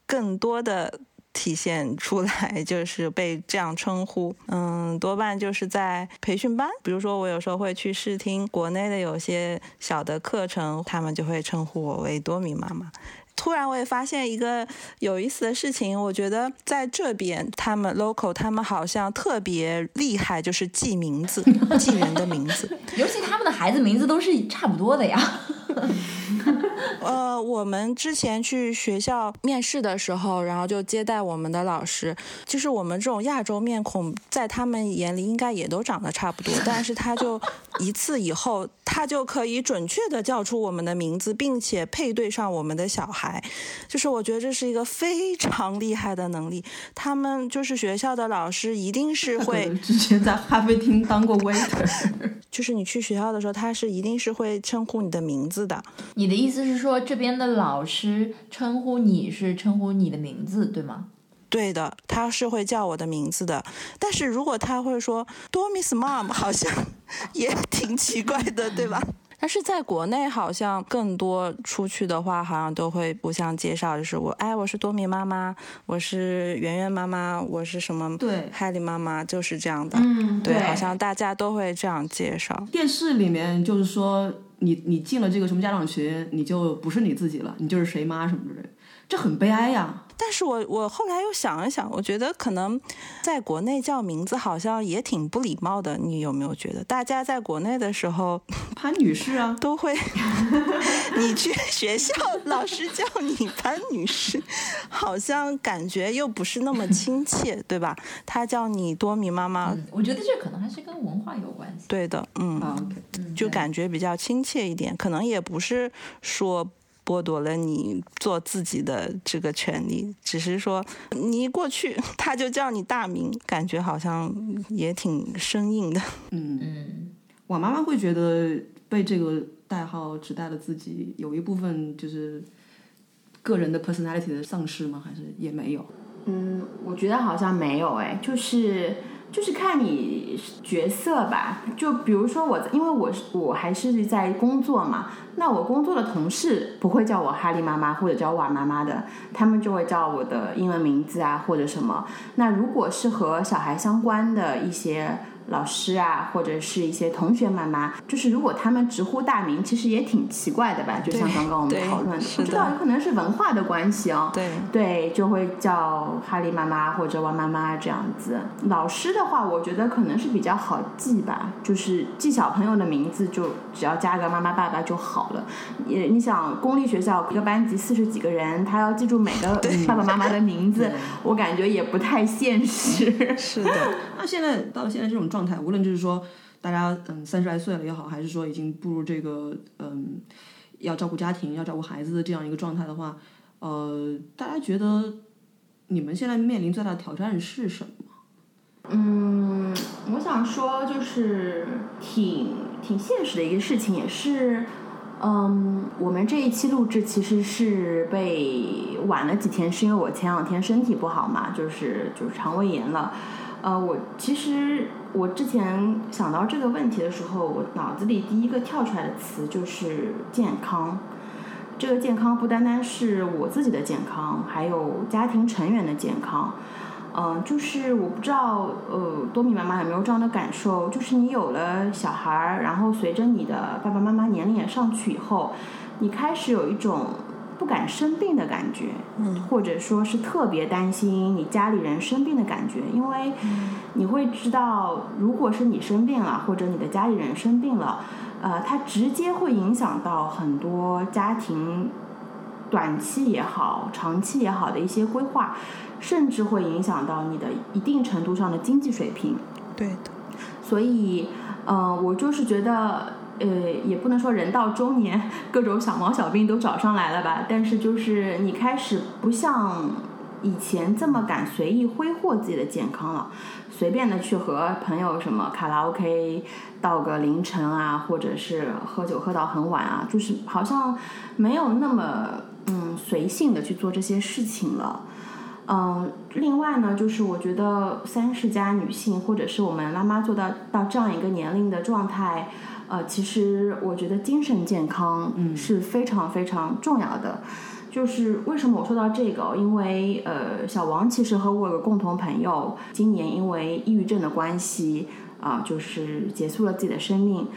更多的体现出来，就是被这样称呼。嗯，多半就是在培训班，比如说我有时候会去试听国内的有些小的课程，他们就会称呼我为多米妈妈。突然，我也发现一个有意思的事情。我觉得在这边，他们 local，他们好像特别厉害，就是记名字，记人的名字。尤其他们的孩子名字都是差不多的呀。呃，我们之前去学校面试的时候，然后就接待我们的老师，就是我们这种亚洲面孔，在他们眼里应该也都长得差不多，但是他就一次以后，他就可以准确的叫出我们的名字，并且配对上我们的小孩，就是我觉得这是一个非常厉害的能力。他们就是学校的老师，一定是会之前在咖啡厅当过 waiter，就是你去学校的时候，他是一定是会称呼你的名字的。你的意思是说，这边的老师称呼你是称呼你的名字，对吗？对的，他是会叫我的名字的。但是如果他会说多 Miss Mom，好像也挺奇怪的，对吧？但是在国内，好像更多出去的话，好像都会互相介绍，就是我，哎，我是多米妈妈，我是圆圆妈妈，我是什么？对，海里妈妈就是这样的。嗯，对，好像大家都会这样介绍。电视里面就是说。你你进了这个什么家长群，你就不是你自己了，你就是谁妈什么之类，这很悲哀呀。但是我我后来又想了想，我觉得可能在国内叫名字好像也挺不礼貌的。你有没有觉得，大家在国内的时候，潘女士啊，都会 你去学校老师叫你潘女士，好像感觉又不是那么亲切，对吧？他叫你多米妈妈，我觉得这可能还是跟文化有关系。对的，嗯，就感觉比较亲切一点，可能也不是说。剥夺了你做自己的这个权利。只是说你一过去，他就叫你大名，感觉好像也挺生硬的。嗯嗯，我妈妈会觉得被这个代号指代了自己，有一部分就是个人的 personality 的丧失吗？还是也没有？嗯，我觉得好像没有哎，就是就是看你角色吧。就比如说我，因为我是我还是在工作嘛，那我工作的同事不会叫我哈利妈妈或者叫瓦妈妈的，他们就会叫我的英文名字啊或者什么。那如果是和小孩相关的一些。老师啊，或者是一些同学妈妈，就是如果他们直呼大名，其实也挺奇怪的吧？就像刚刚我们讨论的，不知道有可能是文化的关系哦。对对，就会叫哈利妈妈或者王妈妈这样子。老师的话，我觉得可能是比较好记吧，就是记小朋友的名字，就只要加个妈妈爸爸就好了。也你想，公立学校一个班级四十几个人，他要记住每个爸爸妈妈的名字，我感觉也不太现实。是的，那现在到现在这种状。态，无论就是说，大家嗯三十来岁了也好，还是说已经步入这个嗯要照顾家庭、要照顾孩子的这样一个状态的话，呃，大家觉得你们现在面临最大的挑战是什么？嗯，我想说就是挺挺现实的一个事情，也是嗯，我们这一期录制其实是被晚了几天，是因为我前两天身体不好嘛，就是就是肠胃炎了。呃，我其实我之前想到这个问题的时候，我脑子里第一个跳出来的词就是健康。这个健康不单单是我自己的健康，还有家庭成员的健康。嗯，就是我不知道，呃，多米妈妈有没有这样的感受？就是你有了小孩儿，然后随着你的爸爸妈妈年龄也上去以后，你开始有一种。不敢生病的感觉，或者说是特别担心你家里人生病的感觉，因为你会知道，如果是你生病了，或者你的家里人生病了，呃，它直接会影响到很多家庭短期也好、长期也好的一些规划，甚至会影响到你的一定程度上的经济水平。对的，所以，呃，我就是觉得。呃，也不能说人到中年各种小毛小病都找上来了吧，但是就是你开始不像以前这么敢随意挥霍自己的健康了，随便的去和朋友什么卡拉 OK 到个凌晨啊，或者是喝酒喝到很晚啊，就是好像没有那么嗯随性的去做这些事情了。嗯，另外呢，就是我觉得三十加女性或者是我们妈妈做到到这样一个年龄的状态。呃，其实我觉得精神健康是非常非常重要的。就是为什么我说到这个？因为呃，小王其实和我有个共同朋友，今年因为抑郁症的关系啊，就是结束了自己的生命。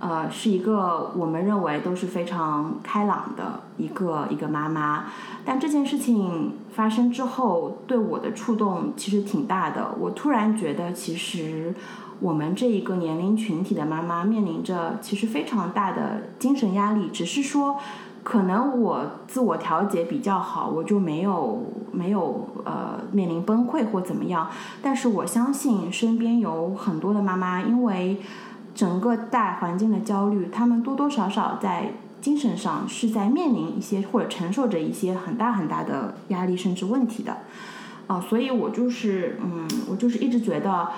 呃，是一个我们认为都是非常开朗的一个一个妈妈。但这件事情发生之后，对我的触动其实挺大的。我突然觉得，其实。我们这一个年龄群体的妈妈面临着其实非常大的精神压力，只是说，可能我自我调节比较好，我就没有没有呃面临崩溃或怎么样。但是我相信身边有很多的妈妈，因为整个大环境的焦虑，他们多多少少在精神上是在面临一些或者承受着一些很大很大的压力甚至问题的。啊，所以我就是嗯，我就是一直觉得。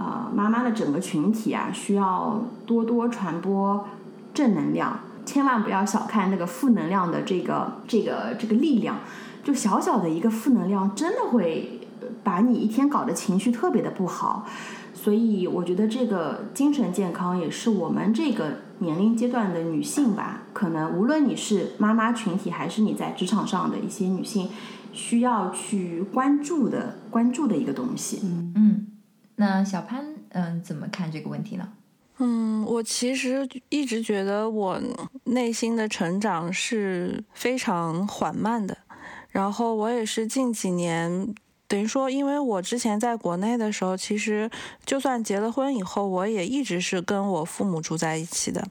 呃，妈妈的整个群体啊，需要多多传播正能量，千万不要小看那个负能量的这个这个这个力量。就小小的一个负能量，真的会把你一天搞得情绪特别的不好。所以，我觉得这个精神健康也是我们这个年龄阶段的女性吧，可能无论你是妈妈群体，还是你在职场上的一些女性，需要去关注的关注的一个东西。嗯嗯。那小潘，嗯，怎么看这个问题呢？嗯，我其实一直觉得我内心的成长是非常缓慢的，然后我也是近几年等于说，因为我之前在国内的时候，其实就算结了婚以后，我也一直是跟我父母住在一起的。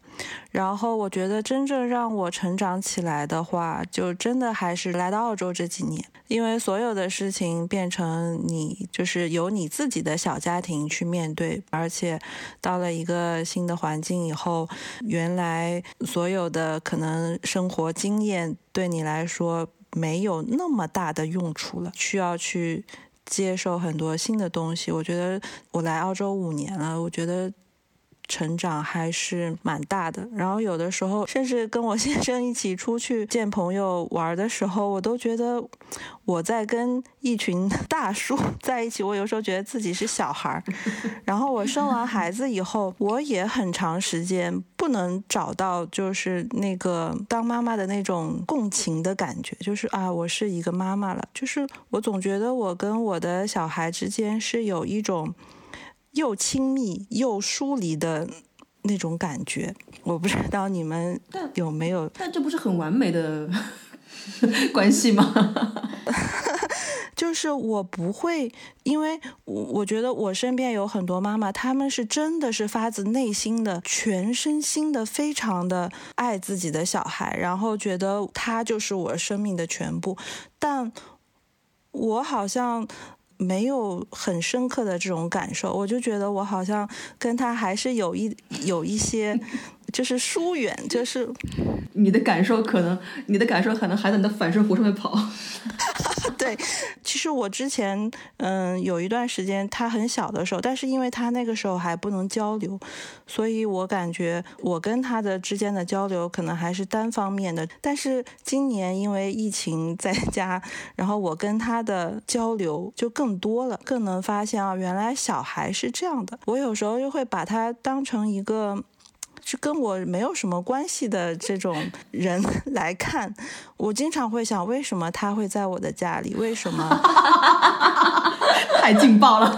然后我觉得真正让我成长起来的话，就真的还是来到澳洲这几年，因为所有的事情变成你就是由你自己的小家庭去面对，而且到了一个新的环境以后，原来所有的可能生活经验对你来说。没有那么大的用处了，需要去接受很多新的东西。我觉得我来澳洲五年了，我觉得。成长还是蛮大的，然后有的时候甚至跟我 先生一起出去见朋友玩的时候，我都觉得我在跟一群 大叔在一起。我有时候觉得自己是小孩儿。然后我生完孩子以后，我也很长时间不能找到就是那个当妈妈的那种共情的感觉，就是啊，我是一个妈妈了。就是我总觉得我跟我的小孩之间是有一种。又亲密又疏离的那种感觉，我不知道你们有没有？但这不是很完美的 关系吗？就是我不会，因为我我觉得我身边有很多妈妈，他们是真的是发自内心的、全身心的、非常的爱自己的小孩，然后觉得他就是我生命的全部。但我好像。没有很深刻的这种感受，我就觉得我好像跟他还是有一有一些，就是疏远，就是 你的感受可能，你的感受可能还在你的反射弧上面跑。对，其实我之前嗯有一段时间他很小的时候，但是因为他那个时候还不能交流，所以我感觉我跟他的之间的交流可能还是单方面的。但是今年因为疫情在家，然后我跟他的交流就更多了，更能发现啊，原来小孩是这样的。我有时候又会把他当成一个。是跟我没有什么关系的这种人 来看，我经常会想，为什么他会在我的家里？为什么？太劲爆了！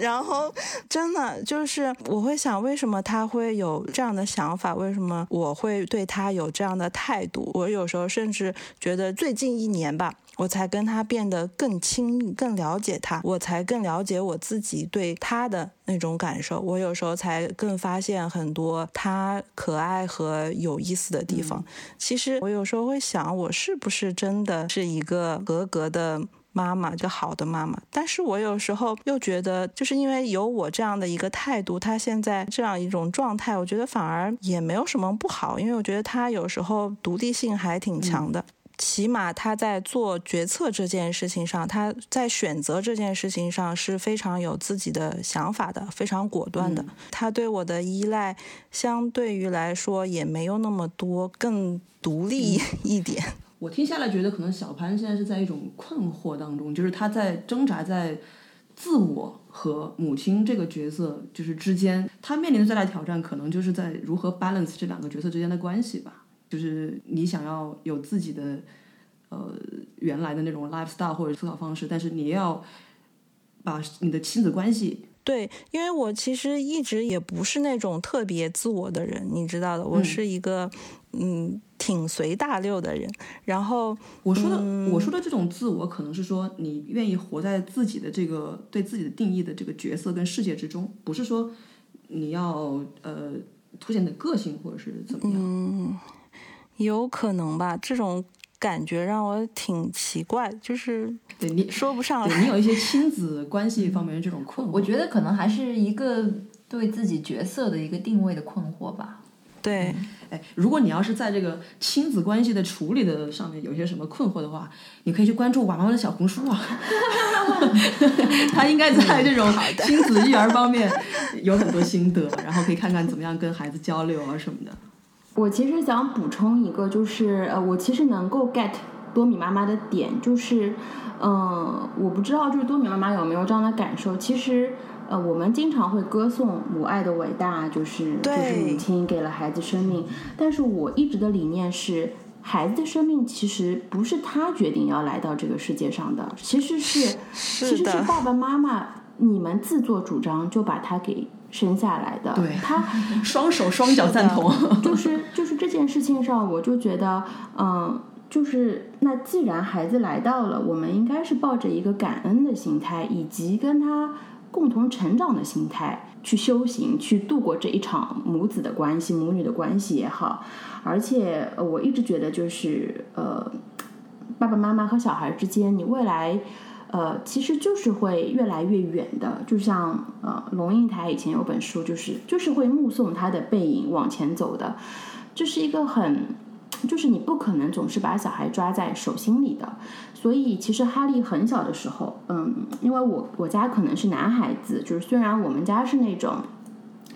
然后真的就是我会想，为什么他会有这样的想法？为什么我会对他有这样的态度？我有时候甚至觉得，最近一年吧。我才跟他变得更亲密，更了解他，我才更了解我自己对他的那种感受。我有时候才更发现很多他可爱和有意思的地方。其实我有时候会想，我是不是真的是一个合格的妈妈，就好的妈妈？但是我有时候又觉得，就是因为有我这样的一个态度，他现在这样一种状态，我觉得反而也没有什么不好，因为我觉得他有时候独立性还挺强的。起码他在做决策这件事情上，他在选择这件事情上是非常有自己的想法的，非常果断的。他对我的依赖相对于来说也没有那么多，更独立一点。我听下来觉得，可能小潘现在是在一种困惑当中，就是他在挣扎在自我和母亲这个角色就是之间，他面临的最大挑战可能就是在如何 balance 这两个角色之间的关系吧。就是你想要有自己的呃原来的那种 lifestyle 或者思考方式，但是你要把你的亲子关系对，因为我其实一直也不是那种特别自我的人，你知道的，我是一个嗯挺随大流的人。然后我说的我说的这种自我，可能是说你愿意活在自己的这个对自己的定义的这个角色跟世界之中，不是说你要呃凸显的个性或者是怎么样。嗯有可能吧，这种感觉让我挺奇怪，就是对你说不上来。你有一些亲子关系方面的这种困惑，我觉得可能还是一个对自己角色的一个定位的困惑吧。对，哎，如果你要是在这个亲子关系的处理的上面有些什么困惑的话，你可以去关注瓦妈妈的小红书啊，他应该在这种亲子育儿方面有很多心得，然后可以看看怎么样跟孩子交流啊什么的。我其实想补充一个，就是呃，我其实能够 get 多米妈妈的点，就是，嗯，我不知道就是多米妈妈有没有这样的感受。其实，呃，我们经常会歌颂母爱的伟大，就是就是母亲给了孩子生命。但是我一直的理念是，孩子的生命其实不是他决定要来到这个世界上的，其实是其实是 爸爸妈妈你们自作主张就把他给。生下来的，对他 双手双脚赞同，就是就是这件事情上，我就觉得，嗯，就。就是那既然孩子来到了，我们应该是抱着一个感恩的心态，以及跟他共同成长的心态去修行，去度过这一场母子的关系、母女的关系也好。而且我一直觉得，就是呃，爸爸妈妈和小孩之间，你未来。呃，其实就是会越来越远的，就像呃，龙应台以前有本书，就是就是会目送他的背影往前走的，这是一个很，就是你不可能总是把小孩抓在手心里的。所以其实哈利很小的时候，嗯，因为我我家可能是男孩子，就是虽然我们家是那种。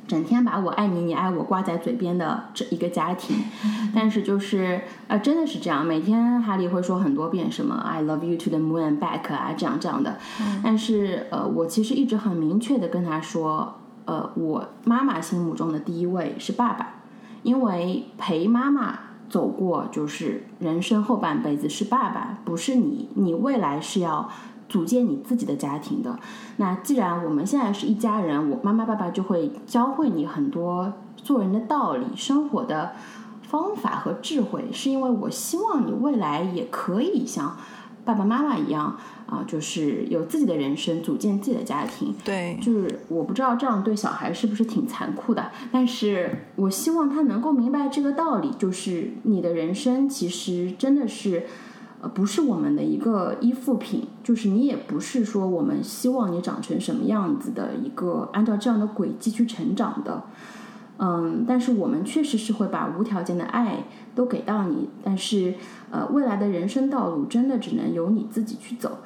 整天把我爱你，你爱我挂在嘴边的这一个家庭，但是就是呃，真的是这样。每天哈利会说很多遍什么 “I love you to the moon and back” 啊，这样这样的。但是呃，我其实一直很明确的跟他说，呃，我妈妈心目中的第一位是爸爸，因为陪妈妈走过就是人生后半辈子是爸爸，不是你，你未来是要。组建你自己的家庭的，那既然我们现在是一家人，我妈妈爸爸就会教会你很多做人的道理、生活的方法和智慧，是因为我希望你未来也可以像爸爸妈妈一样啊，就是有自己的人生，组建自己的家庭。对，就是我不知道这样对小孩是不是挺残酷的，但是我希望他能够明白这个道理，就是你的人生其实真的是。呃，不是我们的一个依附品，就是你也不是说我们希望你长成什么样子的一个按照这样的轨迹去成长的，嗯，但是我们确实是会把无条件的爱都给到你，但是呃，未来的人生道路真的只能由你自己去走。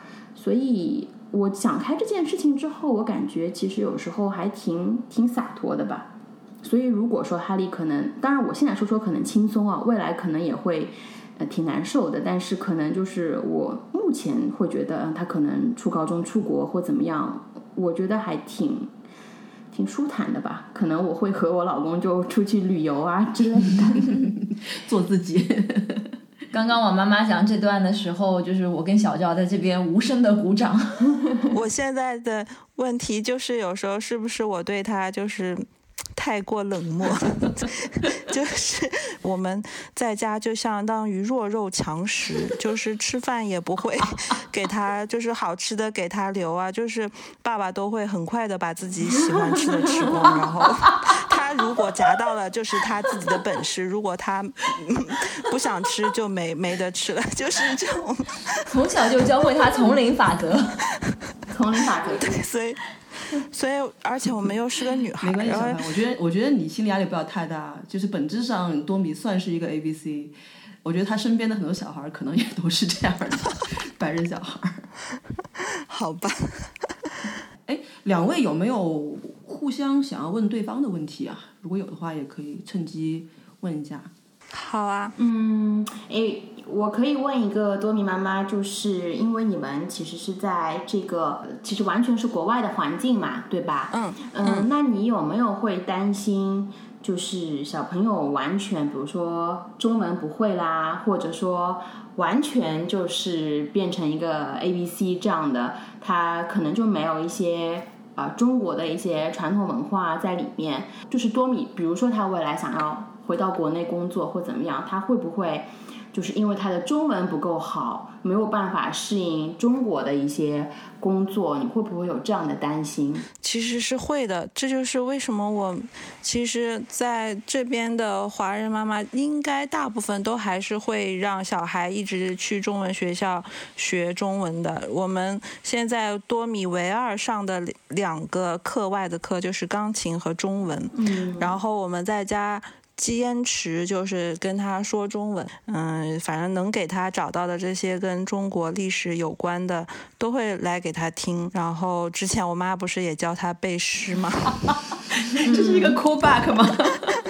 所以我想开这件事情之后，我感觉其实有时候还挺挺洒脱的吧。所以如果说哈利可能，当然我现在说说可能轻松啊，未来可能也会。呃，挺难受的，但是可能就是我目前会觉得，他可能初高中出国或怎么样，我觉得还挺挺舒坦的吧。可能我会和我老公就出去旅游啊之类的，做自己。刚刚我妈妈讲这段的时候，就是我跟小赵在这边无声的鼓掌。我现在的问题就是，有时候是不是我对他就是。太过冷漠，就是我们在家就相当于弱肉强食，就是吃饭也不会 给他，就是好吃的给他留啊，就是爸爸都会很快的把自己喜欢吃的吃光，然后如果夹到了，就是他自己的本事；如果他 不想吃，就没没得吃了，就是这种。从小就教会他丛林法则，丛林法则，对，所以。所以，而且我们又是个女孩。没关系，我觉得，我觉得你心理压力不要太大。就是本质上，多米算是一个 A B C。我觉得他身边的很多小孩可能也都是这样的白人小孩。好吧。哎，两位有没有互相想要问对方的问题啊？如果有的话，也可以趁机问一下。好啊。嗯，哎。我可以问一个多米妈妈，就是因为你们其实是在这个其实完全是国外的环境嘛，对吧？嗯嗯，那你有没有会担心，就是小朋友完全比如说中文不会啦，或者说完全就是变成一个 A B C 这样的，他可能就没有一些啊中国的一些传统文化在里面。就是多米，比如说他未来想要回到国内工作或怎么样，他会不会？就是因为他的中文不够好，没有办法适应中国的一些工作，你会不会有这样的担心？其实是会的，这就是为什么我其实在这边的华人妈妈，应该大部分都还是会让小孩一直去中文学校学中文的。我们现在多米维二上的两个课外的课就是钢琴和中文，嗯，然后我们在家。坚持就是跟他说中文，嗯，反正能给他找到的这些跟中国历史有关的，都会来给他听。然后之前我妈不是也教他背诗吗？这是一个 callback 吗？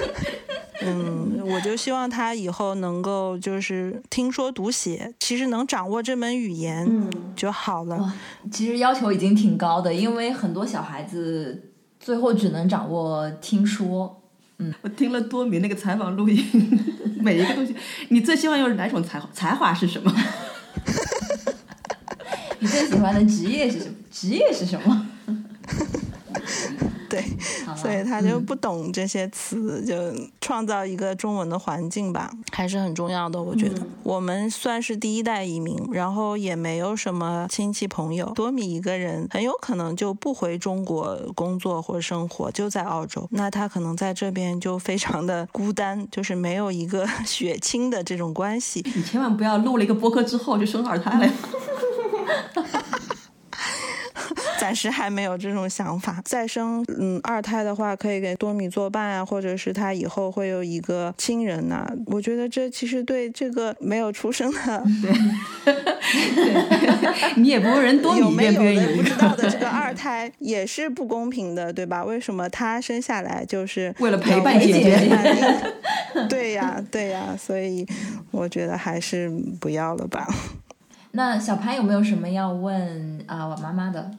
嗯，我就希望他以后能够就是听说读写，其实能掌握这门语言就好了。其实要求已经挺高的，因为很多小孩子最后只能掌握听说。嗯，我听了多米那个采访录音，每一个东西，你最希望用哪种才华才华是什么？你最喜欢的职业是什么？职业是什么？对，所以他就不懂这些词，就创造一个中文的环境吧，还是很重要的。我觉得我们算是第一代移民，然后也没有什么亲戚朋友。多米一个人很有可能就不回中国工作或生活，就在澳洲。那他可能在这边就非常的孤单，就是没有一个 血亲的这种关系。你千万不要录了一个播客之后就生二胎了。暂时还没有这种想法。再生嗯二胎的话，可以给多米作伴啊，或者是他以后会有一个亲人呐。我觉得这其实对这个没有出生的，对，你也不问人多米愿不愿意不知道的这个二胎也是不公平的，对吧？为什么他生下来就是为了陪伴姐姐？对呀，对呀，所以我觉得还是不要了吧。那小潘有没有什么要问啊我妈妈的？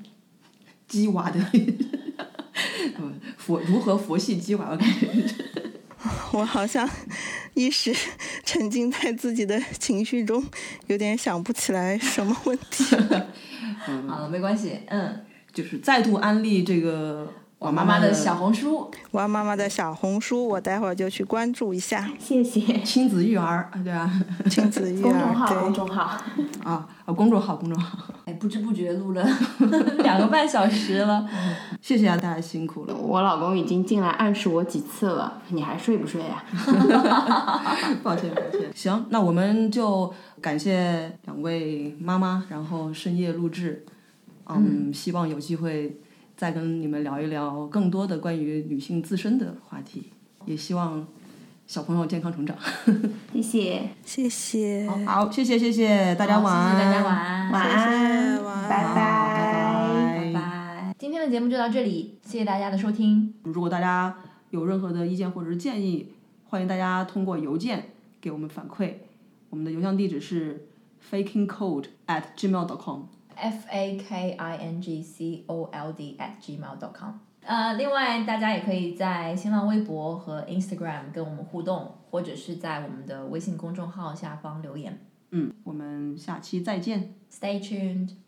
鸡娃的，佛如何佛系鸡娃？我感觉，我好像一时沉浸在自己的情绪中，有点想不起来什么问题。好了，没关系，嗯，就是再度安利这个。我妈妈的小红书，我妈妈的小红书，我待会儿就去关注一下。谢谢。亲子育儿，对吧？亲子育儿，公众号，公众号。啊啊，公众号，公众号。哎，不知不觉录了 两个半小时了，谢谢啊，大家辛苦了。我老公已经进来暗示我几次了，你还睡不睡呀？抱歉，抱歉。行，那我们就感谢两位妈妈，然后深夜录制。嗯，希望有机会。再跟你们聊一聊更多的关于女性自身的话题，也希望小朋友健康成长。谢谢，谢谢，好，谢谢，谢谢大家晚安，大家晚安，晚安，拜拜，拜拜。今天的节目就到这里，谢谢大家的收听。如果大家有任何的意见或者是建议，欢迎大家通过邮件给我们反馈。我们的邮箱地址是 fakingcold at gmail dot com。F a k i n g c o l d at gmail dot com。呃，另外大家也可以在新浪微博和 Instagram 跟我们互动，或者是在我们的微信公众号下方留言。嗯，我们下期再见。Stay tuned。